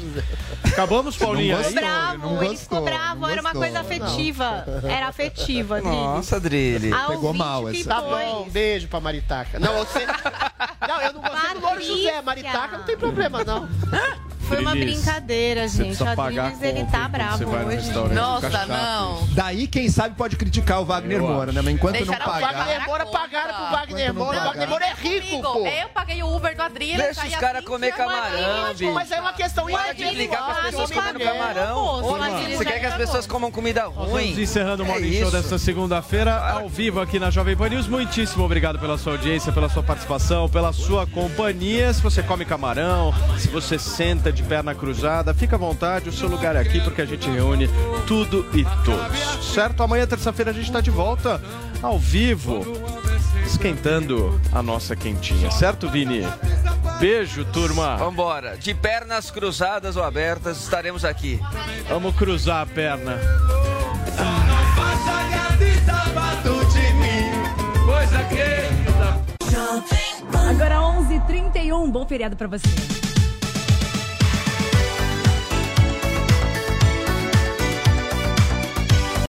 Acabamos, Paulinha? Não Ficou gostou, bravo, não ele ficou gostou, bravo, não era uma gostou. coisa afetiva. Era afetiva, Adriles. Nossa, Adrilho. Ao Pegou 20 mal essa. Tá bom, beijo pra Maritaca. Não, você... não eu não gostei do Louro José. Maritaca não tem problema, não. Foi uma brincadeira, você gente. precisa O pagar Adriles, ele tá bravo você vai no hoje. Nossa, não. Daí, quem sabe, pode criticar o Wagner Moura, né? Mas enquanto Deixaram não o O pagar. Wagner Moura pagaram pro Wagner Moura. O pagar. Wagner Moura é rico, Amigo, pô. eu paguei o Uber do Adriano. Deixa os caras comer camarão, bicho. Mas é uma questão Para de implicar com as pessoas comendo camarão. Você quer que as pessoas comam comida ruim? Estamos encerrando o É Morning Show desta segunda-feira, ao vivo aqui na Jovem Pan News. Muitíssimo obrigado pela sua audiência, pela sua participação, pela sua companhia. Se você come camarão, se você senta de perna cruzada, fica à vontade, o seu lugar é aqui, porque a gente reúne tudo e todos. Certo? Amanhã, terça-feira, a gente está de volta, ao vivo, esquentando a nossa quentinha. Certo, Vini? Beijo, turma. Vambora. De pernas cruzadas ou abertas, estaremos aqui. Vamos cruzar a perna. Agora 11h31, bom feriado pra você.